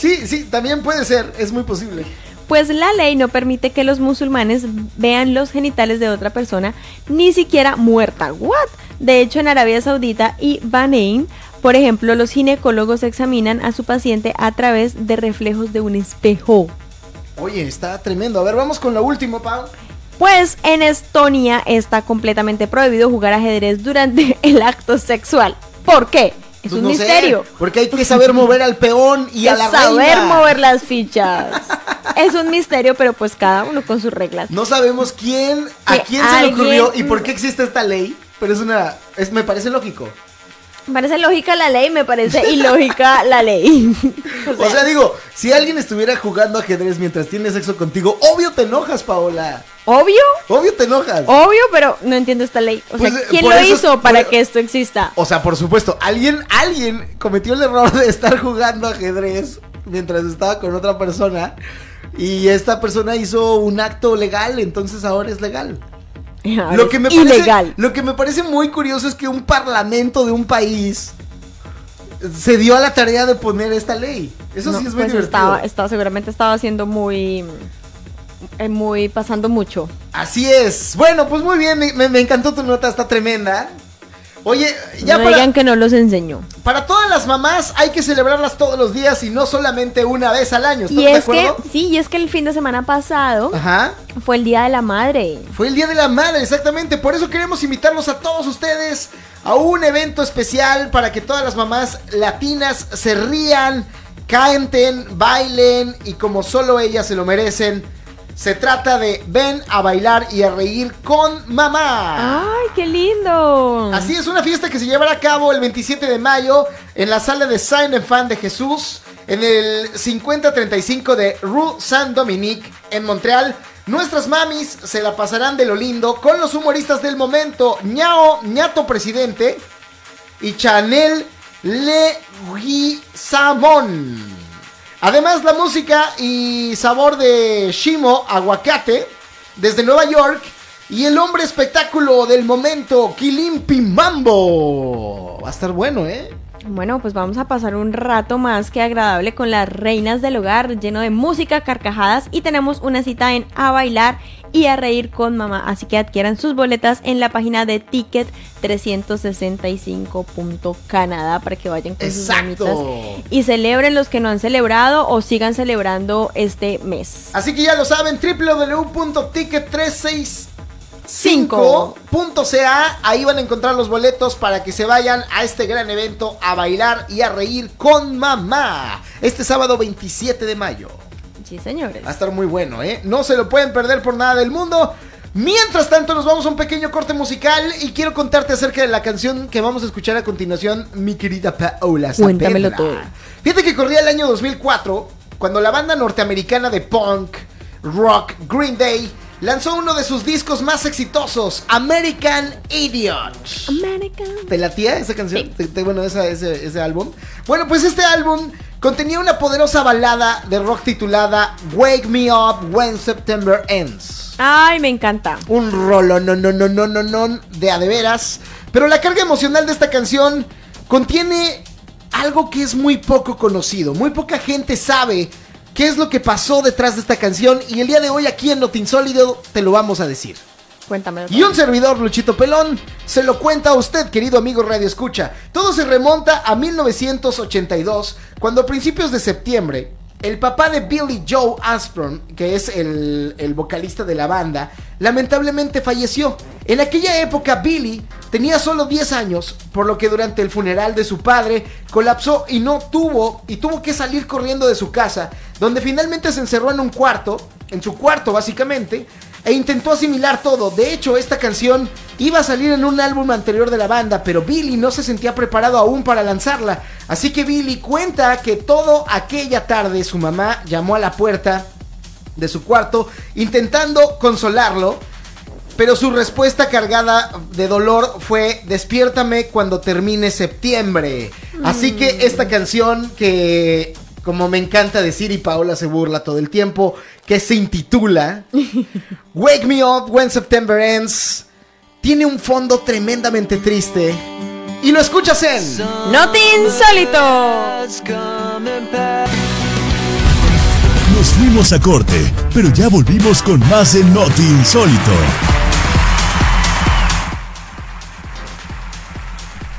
Sí, sí, también puede ser, es muy posible. Pues la ley no permite que los musulmanes vean los genitales de otra persona, ni siquiera muerta. ¿What? De hecho, en Arabia Saudita y Bahrein, por ejemplo, los ginecólogos examinan a su paciente a través de reflejos de un espejo. Oye, está tremendo. A ver, vamos con lo último, Pau. Pues en Estonia está completamente prohibido jugar ajedrez durante el acto sexual. ¿Por qué? Es Pues un no sé, misterio. porque hay que saber mover al peón y a la saber reina. mover las fichas. es un misterio, pero pues cada uno con sus reglas. No sabemos quién, a quién se le ocurrió y por qué existe esta ley, pero es una, es, me parece lógico. Me parece lógica la ley, me parece ilógica la ley. O sea, digo, si alguien estuviera jugando ajedrez mientras tiene sexo contigo, obvio te enojas, Paola. Obvio, Obvio te enojas. obvio, pero no entiendo esta ley. O Pues, sea, eh, ¿quién lo hizo para por- que esto exista? O sea, por supuesto, alguien, alguien cometió el error de estar jugando ajedrez mientras estaba con otra persona y esta persona hizo un acto legal, entonces ahora es legal. Ahora Lo es que, me parece, ilegal. lo que me parece muy curioso es que un parlamento de un país se dio a la tarea de poner esta ley. Eso No, sí es muy pues divertido. estaba, estaba, seguramente estaba haciendo muy, muy pasando mucho. Así es. Bueno, pues muy bien, me, encantó tu nota, está tremenda. Oye, ya no para, digan que no los enseñó. para todas las mamás hay que celebrarlas todos los días y no solamente una vez al año. ¿Estás Y de es que, acuerdo? sí, y es que el fin de semana pasado Ajá. fue el Día de la Madre. Fue el Día de la Madre, exactamente. Por eso queremos invitarlos a todos ustedes a un evento especial para que todas las mamás latinas se rían, canten, bailen y como solo ellas se lo merecen. Se trata de ven a bailar y a reír con mamá. ¡Ay, qué lindo! Así es, una fiesta que se llevará a cabo el 27 de mayo en la sala de Saint Fan de Jesús, en el 5035 de Rue Saint-Dominique, en Montreal. Nuestras mamis se la pasarán de lo lindo con los humoristas del momento, ñao, ñato presidente y Chanel Leguizamón. Además, la música y sabor de Shimo Aguacate desde Nueva York y el hombre espectáculo del momento, Kilimpi Mambo. Va a estar bueno, ¿eh? Bueno, pues vamos a pasar un rato más que agradable con las reinas del hogar, lleno de música, carcajadas y tenemos una cita en A Bailar y a reír con mamá. Así que adquieran sus boletas en la página de Ticket 365.canadá para que vayan con Exacto. sus y celebren los que no han celebrado o sigan celebrando este mes. Así que ya lo saben, www.ticket365.ca. Ahí van a encontrar los boletos para que se vayan a este gran evento a bailar y a reír con mamá. Este sábado 27 de mayo. Sí, señores. Va a estar muy bueno, ¿eh? No se lo pueden perder por nada del mundo. Mientras tanto, nos vamos a un pequeño corte musical y quiero contarte acerca de la canción que vamos a escuchar a continuación, mi querida Paola. Cuéntamelo todo. Fíjate que corría el año 2004 cuando la banda norteamericana de punk, rock, Green Day, lanzó uno de sus discos más exitosos, American Idiot. American. ¿Te latía esa canción? Sí. ¿Te- te- bueno, esa- ese, ese álbum. Bueno, pues este álbum contenía una poderosa balada de rock titulada Wake Me Up When September Ends. Ay, me encanta. Un rolo, no, no, no, no, no, no, de a de veras. Pero la carga emocional de esta canción contiene algo que es muy poco conocido. Muy poca gente sabe qué es lo que pasó detrás de esta canción. Y el día de hoy aquí en Notinsólido te lo vamos a decir. Cuéntamelo Y un servidor, Luchito Pelón, se lo cuenta a usted, querido amigo Radio Escucha. Todo se remonta a 1982, cuando a principios de septiembre, el papá de Billy Joe Aspron, que es el, el vocalista de la banda, lamentablemente falleció. En aquella época Billy tenía solo 10 años, por lo que durante el funeral de su padre colapsó y no tuvo y tuvo que salir corriendo de su casa, donde finalmente se encerró en un cuarto, en su cuarto básicamente, e intentó asimilar todo. De hecho, esta canción iba a salir en un álbum anterior de la banda, pero Billy no se sentía preparado aún para lanzarla. Así que Billy cuenta que todo aquella tarde su mamá llamó a la puerta de su cuarto intentando consolarlo. Pero su respuesta cargada de dolor fue despiértame cuando termine septiembre. Así que esta canción que, como me encanta decir y Paola se burla todo el tiempo, que se intitula Wake Me Up When September Ends, tiene un fondo tremendamente triste. Y lo escuchas en... ¡No te insólito! Nos fuimos a corte, pero ya volvimos con más de Noti Insólito.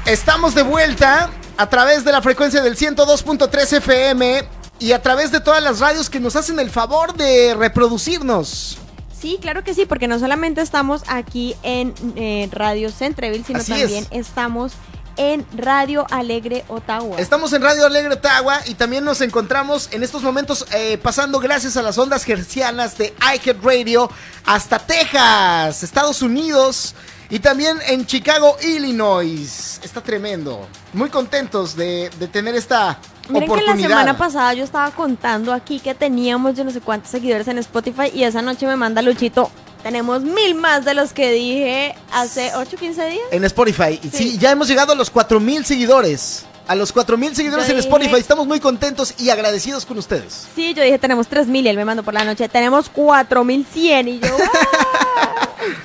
Estamos de vuelta a través de la frecuencia del 102.3 FM y a través de todas las radios que nos hacen el favor de reproducirnos. Sí, claro que sí, porque no solamente estamos aquí en eh, Radio Centreville, sino Así también es. estamos en Radio Alegre Ottawa. Estamos en Radio Alegre Ottawa y también nos encontramos en estos momentos eh, pasando gracias a las ondas gercianas de iHeart Radio hasta Texas, Estados Unidos y también en Chicago, Illinois. Está tremendo. Muy contentos de, de tener esta Miren que oportunidad. la semana pasada yo estaba contando aquí que teníamos yo no sé cuántos seguidores en Spotify y esa noche me manda Luchito. Tenemos mil más de los que dije hace 8 15 días. En Spotify. Sí. Sí. ya hemos llegado a los 4000 seguidores. A los 4000 seguidores Yo en dije- Spotify. Estamos muy contentos y agradecidos con ustedes. Sí, yo dije tenemos 3000 y él me mandó por la noche. Tenemos 4100 y yo. ¡ah!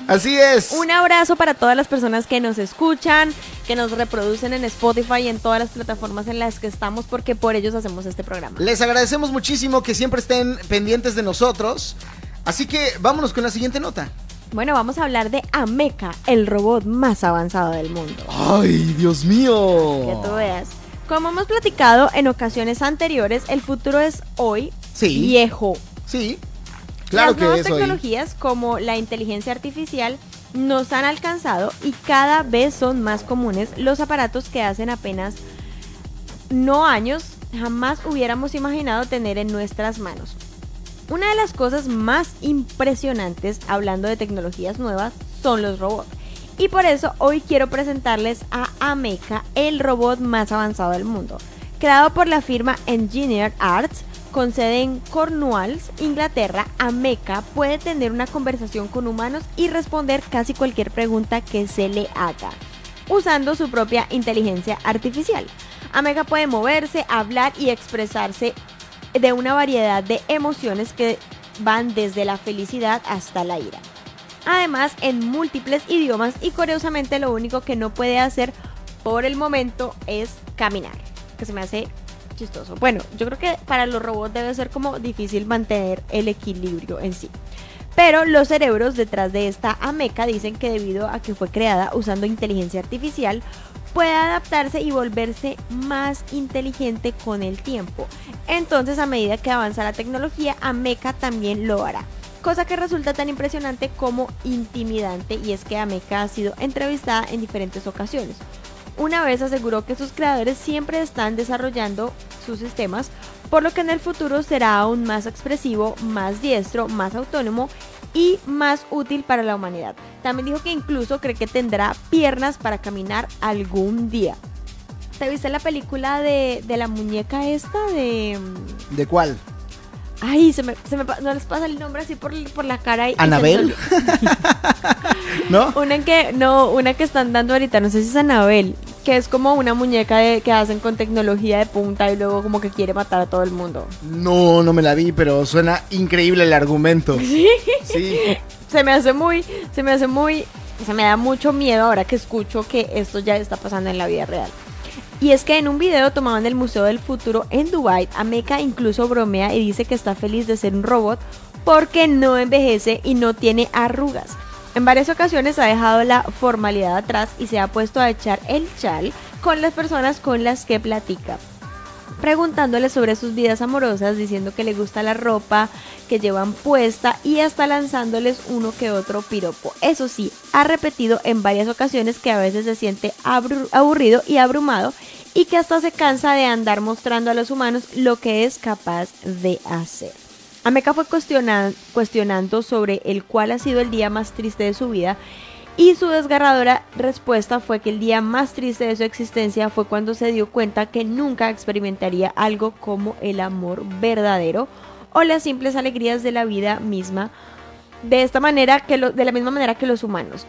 Así es. Un abrazo para todas las personas que nos escuchan, que nos reproducen en Spotify y en todas las plataformas en las que estamos, porque por ellos hacemos este programa. Les agradecemos muchísimo que siempre estén pendientes de nosotros. Así que vámonos con la siguiente nota. Bueno, vamos a hablar de Ameca, el robot más avanzado del mundo. Ay, Dios Que mío. tú veas. Como hemos platicado en ocasiones anteriores, el futuro es hoy Sí. viejo. Sí. Claro Las que nuevas hoy. tecnologías como la inteligencia artificial nos han alcanzado y cada vez son más comunes los aparatos que hacen apenas no años jamás hubiéramos imaginado tener en nuestras manos. Una de las cosas más impresionantes hablando de tecnologías nuevas son los robots. Y por eso hoy quiero presentarles a Ameca, el robot más avanzado del mundo. Creado por la firma Engineer Arts, con sede en Cornwalls, Inglaterra, Ameca puede tener una conversación con humanos y responder casi cualquier pregunta que se le haga, usando su propia inteligencia artificial. Ameca puede moverse, hablar y expresarse de una variedad de emociones que van desde la felicidad hasta la ira. Además, en múltiples idiomas y curiosamente lo único que no puede hacer por el momento es caminar, que se me hace chistoso. Bueno, yo creo que para los robots debe ser como difícil mantener el equilibrio en sí. Pero los cerebros detrás de esta ameca dicen que debido a que fue creada usando inteligencia artificial, puede adaptarse y volverse más inteligente con el tiempo. Entonces, a medida que avanza la tecnología, Ameca también lo hará. Cosa que resulta tan impresionante como intimidante y es que Ameca ha sido entrevistada en diferentes ocasiones. Una vez aseguró que sus creadores siempre están desarrollando sus sistemas, por lo que en el futuro será aún más expresivo, más diestro, más autónomo y más útil para la humanidad. También dijo que incluso cree que tendrá piernas para caminar algún día. ¿Te viste la película de, de la muñeca esta de... ¿De cuál? Ay, se me, se me no les pasa el nombre así por, por la cara. y- ¿Anabel? ¿No? Una en que, no, una que están dando ahorita, no sé si es Anabel, que es como una muñeca de, que hacen con tecnología de punta y luego como que quiere matar a todo el mundo. No, no me la vi, pero suena increíble el argumento. Sí. Sí. Se me hace muy, se me hace muy, se me da mucho miedo ahora que escucho que esto ya está pasando en la vida real. Y es que en un video tomado en el Museo del Futuro en Dubai, Ameka incluso bromea y dice que está feliz de ser un robot porque no envejece y no tiene arrugas. En varias ocasiones ha dejado la formalidad atrás y se ha puesto a echar el chal con las personas con las que platica preguntándole sobre sus vidas amorosas, diciendo que le gusta la ropa que llevan puesta y hasta lanzándoles uno que otro piropo. Eso sí, ha repetido en varias ocasiones que a veces se siente aburrido y abrumado y que hasta se cansa de andar mostrando a los humanos lo que es capaz de hacer. Ameca fue cuestiona- cuestionando sobre el cuál ha sido el día más triste de su vida y su desgarradora respuesta fue que el día más triste de su existencia fue cuando se dio cuenta que nunca experimentaría algo como el amor verdadero o las simples alegrías de la vida misma de esta manera que de la misma manera que los humanos.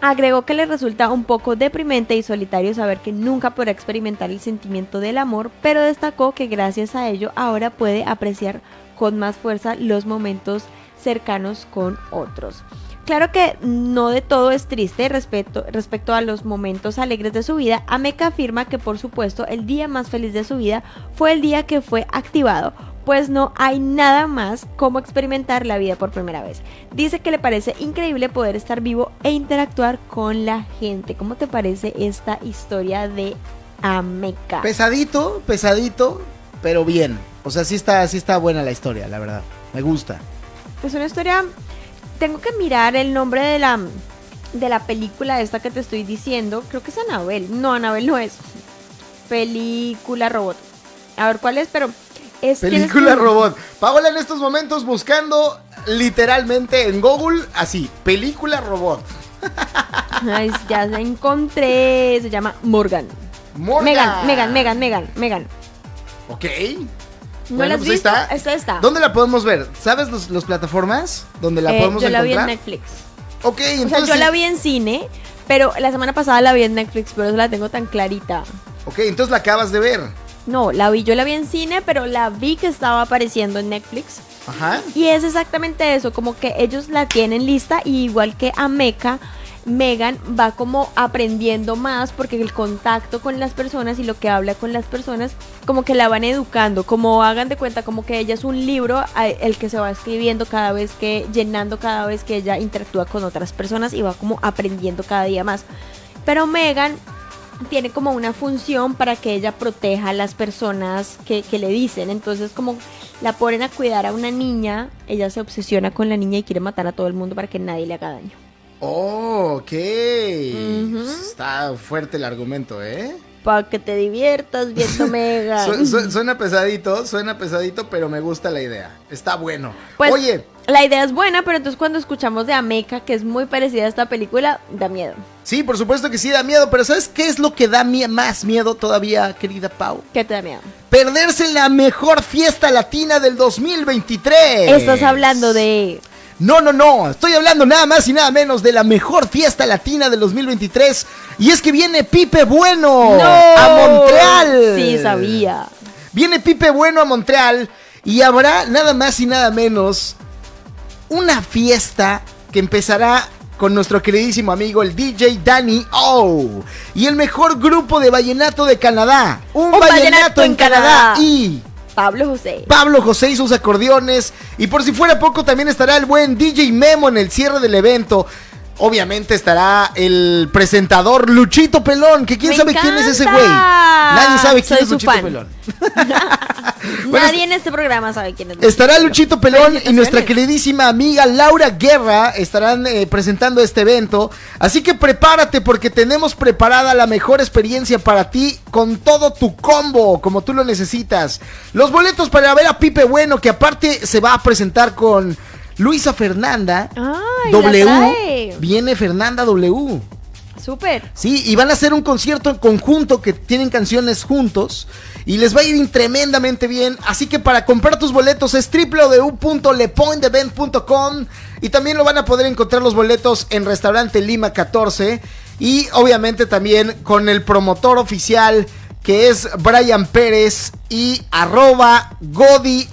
Agregó que le resulta un poco deprimente y solitario saber que nunca podrá experimentar el sentimiento del amor, pero destacó que gracias a ello ahora puede apreciar con más fuerza los momentos cercanos con otros. Claro que no de todo es triste respecto, respecto a los momentos alegres de su vida. Ameka afirma que por supuesto el día más feliz de su vida fue el día que fue activado, pues no hay nada más como experimentar la vida por primera vez. Dice que le parece increíble poder estar vivo e interactuar con la gente. ¿Cómo te parece esta historia de Ameka? Pesadito, pesadito, pero bien. O sea, sí está, sí está buena la historia, la verdad. Me gusta. Es una historia. Tengo que mirar el nombre de la de la película esta que te estoy diciendo. Creo que es Anabel. No, Anabel no es. Película robot. A ver cuál es, pero es ¿quién Película robot. Paola en estos momentos buscando literalmente en Google así, película robot. Ay, ya la encontré. Se llama Morgan. Morgan. Megan, Megan, Megan, Megan, Megan. Ok. ¿No Bueno, la has pues visto? está. Esta. ¿Dónde la podemos ver? ¿Sabes los, los plataformas donde la Eh, podemos yo la vi encontrar? en Netflix. Ok, O sea, entonces. yo la vi en cine, pero la semana pasada la vi en Netflix, pero eso la tengo tan clarita. Ok, entonces la acabas de ver. No, la vi, yo la vi en cine, pero la vi que estaba apareciendo en Netflix. Ajá. Y es exactamente eso, como que ellos la tienen lista y igual que a Meca, Megan va como aprendiendo más porque el contacto con las personas y lo que habla con las personas como que la van educando, como hagan de cuenta como que ella es un libro el que se va escribiendo cada vez que, llenando cada vez que ella interactúa con otras personas y va como aprendiendo cada día más. Pero Megan tiene como una función para que ella proteja a las personas que, que le dicen. Entonces como la ponen a cuidar a una niña, ella se obsesiona con la niña y quiere matar a todo el mundo para que nadie le haga daño. Oh, ok. Ujú. Está fuerte el argumento, ¿eh? para que te diviertas viendo Megan. suena pesadito, suena pesadito, pero me gusta la idea. Está bueno. Pues, Oye. La idea es buena, pero entonces cuando escuchamos de Ameca, que es muy parecida a esta película, da miedo. Sí, por supuesto que sí da miedo, pero ¿sabes qué es lo que da más miedo todavía, querida Pau? ¿Qué te da miedo? Perderse la mejor fiesta latina del 2023. Estás hablando de... No, no, no, estoy hablando nada más y nada menos de la mejor fiesta latina del 2023. Y es que viene Pipe Bueno a Montreal. Sí, sabía. Viene Pipe Bueno a Montreal y habrá nada más y nada menos una fiesta que empezará con nuestro queridísimo amigo el DJ Danny O y el mejor grupo de vallenato de Canadá, un, vallenato, en Canadá. y Pablo José. Pablo José y sus acordeones. Y por si fuera poco, también estará el buen DJ Memo en el cierre del evento. Obviamente estará el presentador Luchito Pelón, que quién sabe quién es ese güey. Nadie sabe quién es Luchito Pelón. Nadie en este programa sabe quién es. estará Luchito Pelón y nuestra queridísima amiga Laura Guerra estarán eh, presentando este evento. Así que prepárate porque tenemos preparada la mejor experiencia para ti con todo tu combo, como tú lo necesitas. Los boletos para ver a Pipe Bueno, que aparte se va a presentar con Luisa Fernanda W. Viene Fernanda W. Súper. Sí, y van a hacer un concierto en conjunto que tienen canciones juntos y les va a ir tremendamente bien. Así que para comprar tus boletos es www.lepointevent.com y también lo van a poder encontrar los boletos en Restaurante Lima 14 y obviamente también con el promotor oficial que es Brian Pérez y arroba Godi,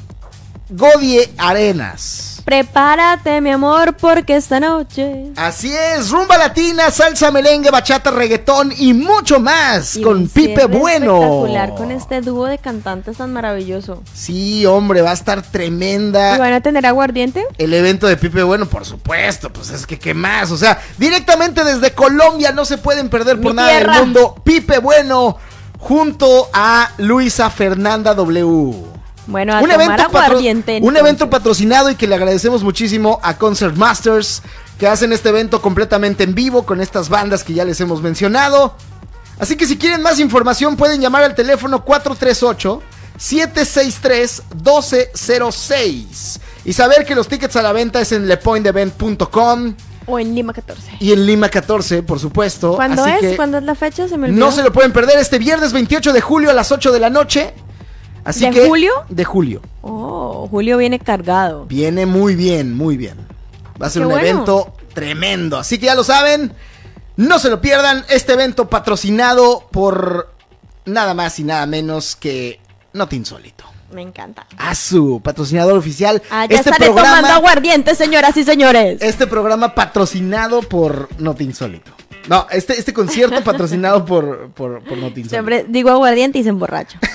Godie Arenas. Prepárate, mi amor, porque esta noche. Así es, rumba latina, salsa, merengue, bachata, reggaetón y mucho más con Pipe Bueno. Espectacular con este dúo de cantantes tan maravilloso. Sí, hombre, va a estar tremenda. ¿Y van a tener aguardiente? El evento de Pipe Bueno, por supuesto, pues es que qué más, o sea, directamente desde Colombia no se pueden perder por nada del mundo. Pipe Bueno junto a Luisa Fernanda W. Bueno, a un, evento un evento patrocinado y que le agradecemos muchísimo a Concert Masters que hacen este evento completamente en vivo con estas bandas que ya les hemos mencionado. Así que si quieren más información pueden llamar al teléfono 438 763 1206 y saber que los tickets a la venta es en lepointevent.com o en Lima 14. Y en Lima 14, por supuesto. ¿Cuándo es? ¿Cuándo es la fecha? Se me no se lo pueden perder este viernes 28 de julio a las 8 de la noche ¿De julio? De julio. Oh, julio viene cargado. Viene muy bien, muy bien. Va a ser un evento tremendo. Así que ya lo saben, no se lo pierdan. Este evento patrocinado por nada más y nada menos que Not Insólito. Me encanta. A su patrocinador oficial. Ah, ya este programa, tomando aguardiente, señoras y señores. Este programa patrocinado por Not Insólito. No, este, este concierto patrocinado por, por, por Siempre digo aguardiente y se emborracha.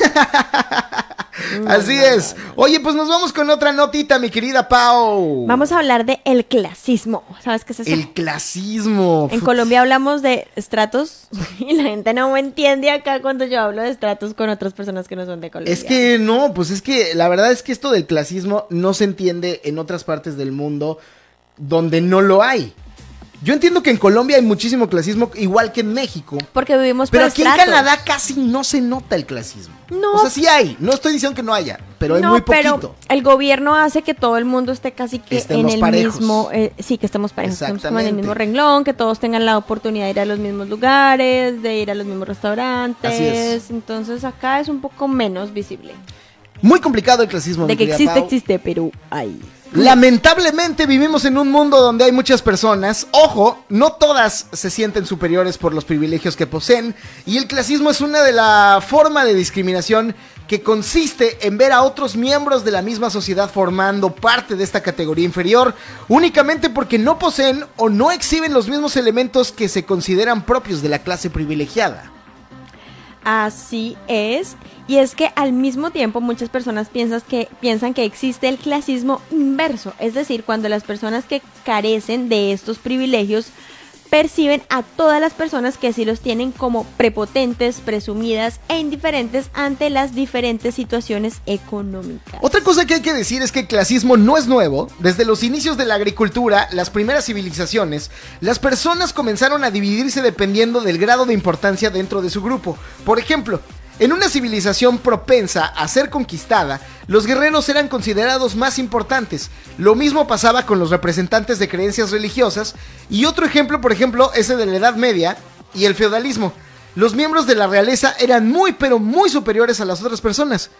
Así es. Oye, pues nos vamos con otra notita, mi querida Pau. Vamos a hablar de el clasismo. ¿Sabes qué es eso? El clasismo. En Colombia hablamos de estratos y la gente no me entiende acá cuando yo hablo de estratos con otras personas que no son de Colombia. Es que no, pues es que la verdad es que esto del clasismo no se entiende en otras partes del mundo donde no lo hay. Yo entiendo que en Colombia hay muchísimo clasismo, igual que en México. Porque vivimos Pero aquí en Canadá casi no se nota el clasismo. No. O sea, sí hay. No estoy diciendo que no haya, pero hay muy poquito. Pero el gobierno hace que todo el mundo esté casi que en el mismo. Eh, sí, que estemos parejos. Estemos en el mismo renglón, que todos tengan la oportunidad de ir a los mismos lugares, de ir a los mismos restaurantes. Así es. Entonces acá es un poco menos visible. Muy complicado el clasismo. De que existe, existe, pero hay. Lamentablemente vivimos en un mundo donde hay muchas personas, ojo, no todas se sienten superiores por los privilegios que poseen, y el clasismo es una de las formas de discriminación que consiste en ver a otros miembros de la misma sociedad formando parte de esta categoría inferior únicamente porque no poseen o no exhiben los mismos elementos que se consideran propios de la clase privilegiada. Así es. Y es que al mismo tiempo muchas personas piensan que, piensan que existe el clasismo inverso, es decir, cuando las personas que carecen de estos privilegios perciben a todas las personas que así los tienen como prepotentes, presumidas e indiferentes ante las diferentes situaciones económicas. Otra cosa que hay que decir es que el clasismo no es nuevo. Desde los inicios de la agricultura, las primeras civilizaciones, las personas comenzaron a dividirse dependiendo del grado de importancia dentro de su grupo. Por ejemplo, en una civilización propensa a ser conquistada, los guerreros eran considerados más importantes. Lo mismo pasaba con los representantes de creencias religiosas. Y otro ejemplo, por ejemplo, ese de la Edad Media y el feudalismo. Los miembros de la realeza eran muy pero muy superiores a las otras personas.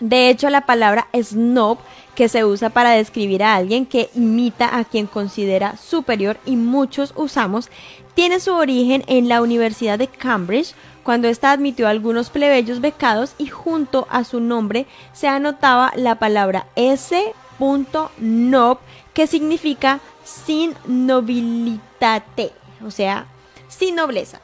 De hecho, la palabra snob, que se usa para describir a alguien que imita a quien considera superior y muchos usamos, tiene su origen en la Universidad de Cambridge, cuando ésta admitió algunos plebeyos becados y junto a su nombre se anotaba la palabra S.nob, que significa sin nobilitate, o sea, sin nobleza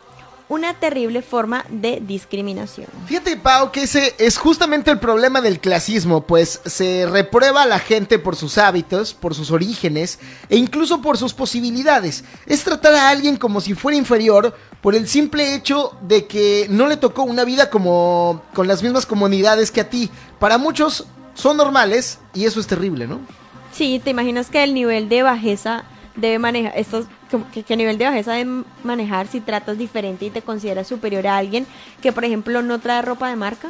una terrible forma de discriminación. Fíjate, Pau, que ese es justamente el problema del clasismo, pues se reprueba a la gente por sus hábitos, por sus orígenes e incluso por sus posibilidades. Es tratar a alguien como si fuera inferior por el simple hecho de que no le tocó una vida como con las mismas comunidades que a ti. Para muchos son normales y eso es terrible, ¿no? Sí, te imaginas que el nivel de bajeza debe manejar estos ¿Qué, nivel de bajeza de manejar si tratas diferente y te consideras superior a alguien que, por ejemplo, no trae ropa de marca?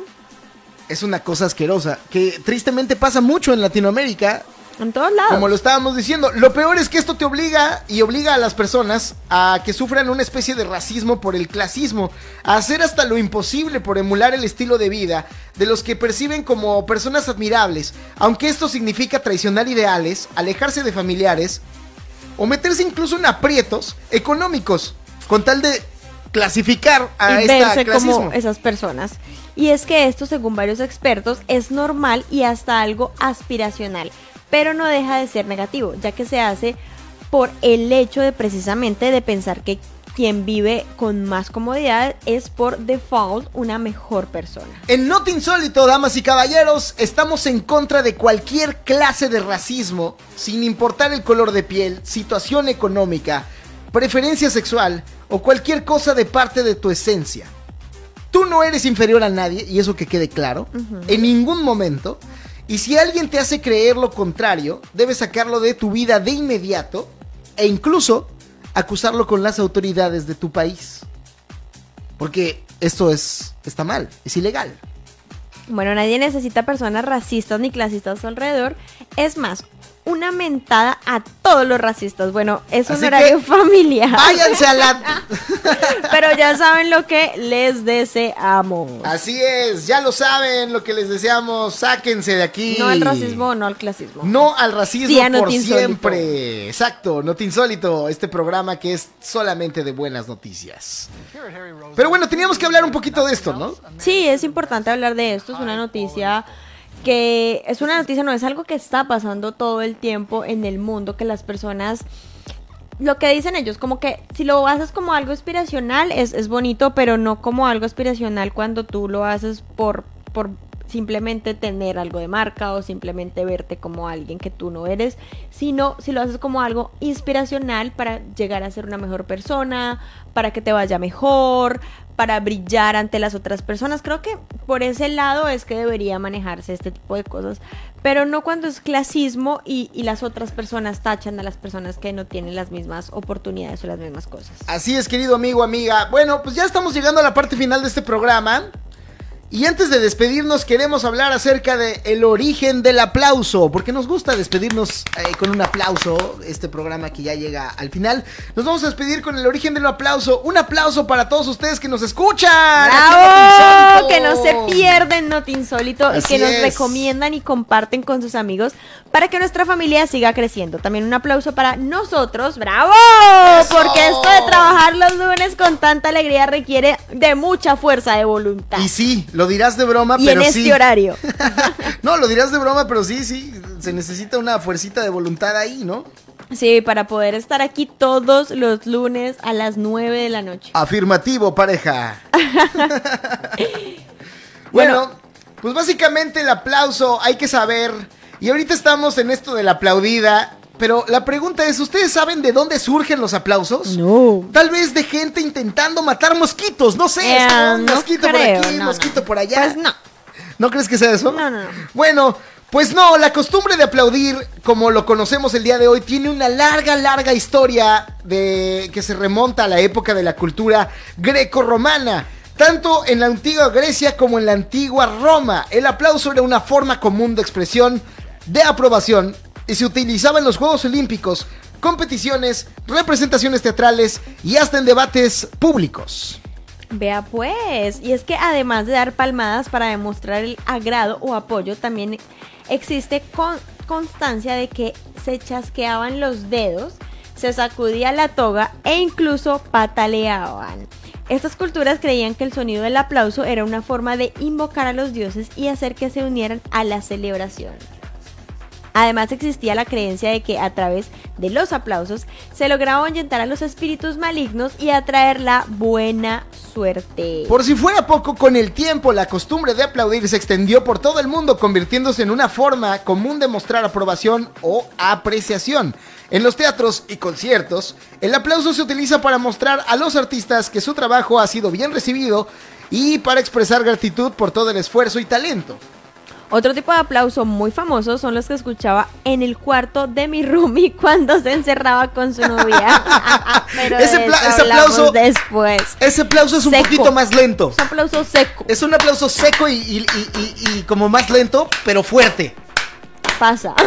Es una cosa asquerosa que tristemente pasa mucho en Latinoamérica. En todos lados. Como lo estábamos diciendo. Lo peor es que esto te obliga y obliga a las personas a que sufran una especie de racismo por el clasismo. A hacer hasta lo imposible por emular el estilo de vida de los que perciben como personas admirables. Aunque esto significa traicionar ideales, alejarse de familiares o meterse incluso en aprietos económicos con tal de clasificar a y verse como esas personas. Y es que esto, según varios expertos, es normal y hasta algo aspiracional, pero no deja de ser negativo, ya que se hace por el hecho de precisamente de pensar que quien vive con más comodidad es por default una mejor persona. En Not Insólito, damas y caballeros, estamos en contra de cualquier clase de racismo, sin importar el color de piel, situación económica, preferencia sexual o cualquier cosa de parte de tu esencia. Tú no eres inferior a nadie, y eso que quede claro, en ningún momento. Y si alguien te hace creer lo contrario, debes sacarlo de tu vida de inmediato e incluso acusarlo con las autoridades de tu país. Porque esto es está mal, es ilegal. Bueno, nadie necesita personas racistas ni clasistas a su alrededor. Es más, una mentada a todos los racistas. Bueno, es un horario familiar. Váyanse a la. Pero ya saben lo que les deseamos. Así es, ya lo saben lo que les deseamos. Sáquense de aquí. No al racismo, no al clasismo. No al racismo por siempre. Exacto, Not Insólito, este programa que es solamente de buenas noticias. Pero bueno, teníamos que hablar un poquito de esto, ¿no? Sí, es importante hablar de esto. Es una noticia que es una noticia, no es algo que está pasando todo el tiempo en el mundo, que las personas lo que dicen ellos, como que si lo haces como algo inspiracional es, es bonito, pero no como algo aspiracional cuando tú lo haces por, por simplemente tener algo de marca o simplemente verte como alguien que tú no eres, sino si lo haces como algo inspiracional para llegar a ser una mejor persona, para que te vaya mejor, para brillar ante las otras personas. Creo que por ese lado es que debería manejarse este tipo de cosas, pero no cuando es clasismo y, y, las otras personas tachan a las personas que no tienen las mismas oportunidades o las mismas cosas. Así es, querido amigo, amiga. Bueno, pues ya estamos llegando a la parte final de este programa. Y antes de despedirnos queremos hablar acerca de el origen del aplauso, porque nos gusta despedirnos eh, con un aplauso, este programa que ya llega al final. Nos vamos a despedir con el origen del aplauso. Un aplauso para todos ustedes que nos escuchan. ¡Bravo! Que no se pierden Not Insólito y que nos recomiendan y comparten con sus amigos para que nuestra familia siga creciendo. También un aplauso para nosotros. ¡Bravo! Porque esto de trabajar los lunes con tanta alegría requiere de mucha fuerza de voluntad. Y sí, lo dirás de broma, y pero en este horario. no, lo dirás de broma, pero sí, sí. Se necesita una fuercita de voluntad ahí, ¿no? Sí, para poder estar aquí todos los lunes a las 9 de la noche. Afirmativo, pareja. bueno, pues básicamente el aplauso hay que saber. Y ahorita estamos en esto de la aplaudida. Pero la pregunta es, ¿ustedes saben de dónde surgen los aplausos? No. Tal vez de gente intentando matar mosquitos, no sé, Eh, un no mosquito creo, por aquí, no, mosquito no. por allá. Pues no. ¿No crees que sea eso? No, no, no. Bueno, pues no, la costumbre de aplaudir, como lo conocemos el día de hoy, tiene una larga, larga historia de que se remonta a la época de la cultura greco-romana. Tanto en la antigua Grecia como en la antigua Roma, el aplauso era una forma común de expresión de aprobación y se utilizaba en los Juegos Olímpicos, competiciones, representaciones teatrales y hasta en debates públicos. Vea pues, y es que además de dar palmadas para demostrar el agrado o apoyo, también existe con- constancia de que se chasqueaban los dedos, se sacudía la toga e incluso pataleaban. Estas culturas creían que el sonido del aplauso era una forma de invocar a los dioses y hacer que se unieran a la celebración. Además existía la creencia de que a través de los aplausos se lograba ahuyentar a los espíritus malignos y atraer la buena suerte. Por si fuera poco, con el tiempo la costumbre de aplaudir se extendió por todo el mundo, convirtiéndose en una forma común de mostrar aprobación o apreciación. En los teatros y conciertos, el aplauso se utiliza para mostrar a los artistas que su trabajo ha sido bien recibido y para expresar gratitud por todo el esfuerzo y talento. Otro tipo de aplauso muy famoso son los que escuchaba en el cuarto de mi roomie cuando se encerraba con su novia. Pero Ese de pla- eso ese hablamos aplauso- después. Ese aplauso es un Seco. poquito más lento. Es un aplauso seco. Es un aplauso seco y, y- y- y- y como más lento, pero fuerte. Pasa.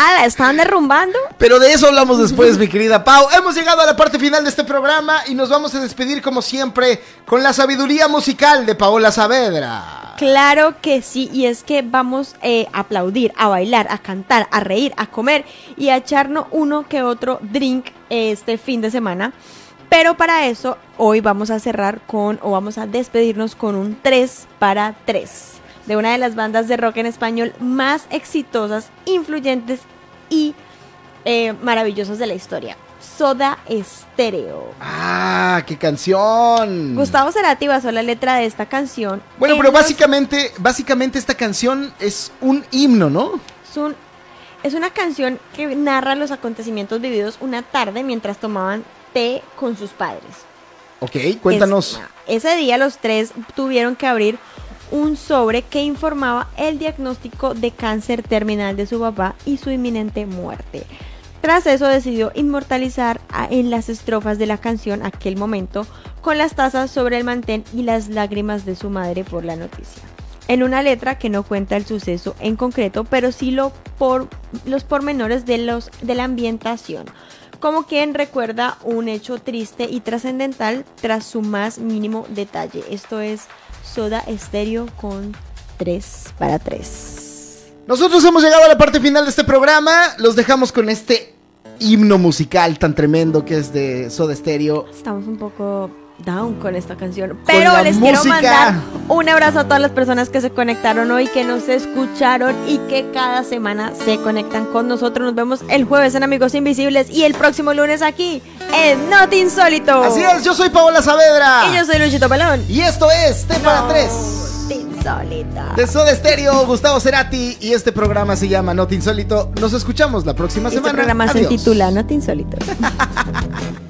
ah, la están derrumbando. Pero de eso hablamos después, mi querida Pau. Hemos llegado a la parte final de este programa y nos vamos a despedir como siempre con la sabiduría musical de Paola Saavedra. Claro que sí, y es que vamos eh, a aplaudir, a bailar, a cantar, a reír, a comer y a echarnos uno que otro drink este fin de semana. Pero para eso, hoy vamos a cerrar con, o vamos a despedirnos con un 3 para 3 de una de las bandas de rock en español más exitosas, influyentes y eh, maravillosas de la historia. Soda Stereo. Ah, qué canción. Gustavo Cerati basó la letra de esta canción. Bueno, en pero los- básicamente, básicamente esta canción es un himno, ¿no? Es, un- es una canción que narra los acontecimientos vividos una tarde mientras tomaban té con sus padres. Ok, cuéntanos. Es- ese día los tres tuvieron que abrir un sobre que informaba el diagnóstico de cáncer terminal de su papá y su inminente muerte. Tras eso decidió inmortalizar en las estrofas de la canción aquel momento con las tazas sobre el mantén y las lágrimas de su madre por la noticia. En una letra que no cuenta el suceso en concreto, pero sí lo por, los pormenores de, los, de la ambientación, como quien recuerda un hecho triste y trascendental tras su más mínimo detalle. Esto es Soda Stereo con 3 para 3. Nosotros hemos llegado a la parte final de este programa. Los dejamos con este himno musical tan tremendo que es de Soda Stereo. Estamos un poco down con esta canción, pero les quiero mandar un abrazo a todas las personas que se conectaron hoy, que nos escucharon y que cada semana se conectan con nosotros. Nos vemos el jueves en Amigos Invisibles y el próximo lunes aquí en Not Insólito. Así es, yo soy Paola Saavedra. Y yo soy Luchito Pelón. Y esto es T para 3. Not Insólito. De Soda Stereo, Gustavo Cerati. Y este programa se llama Not Insólito. Nos escuchamos la próxima Este semana. programa se Adiós. titula Not Insólito.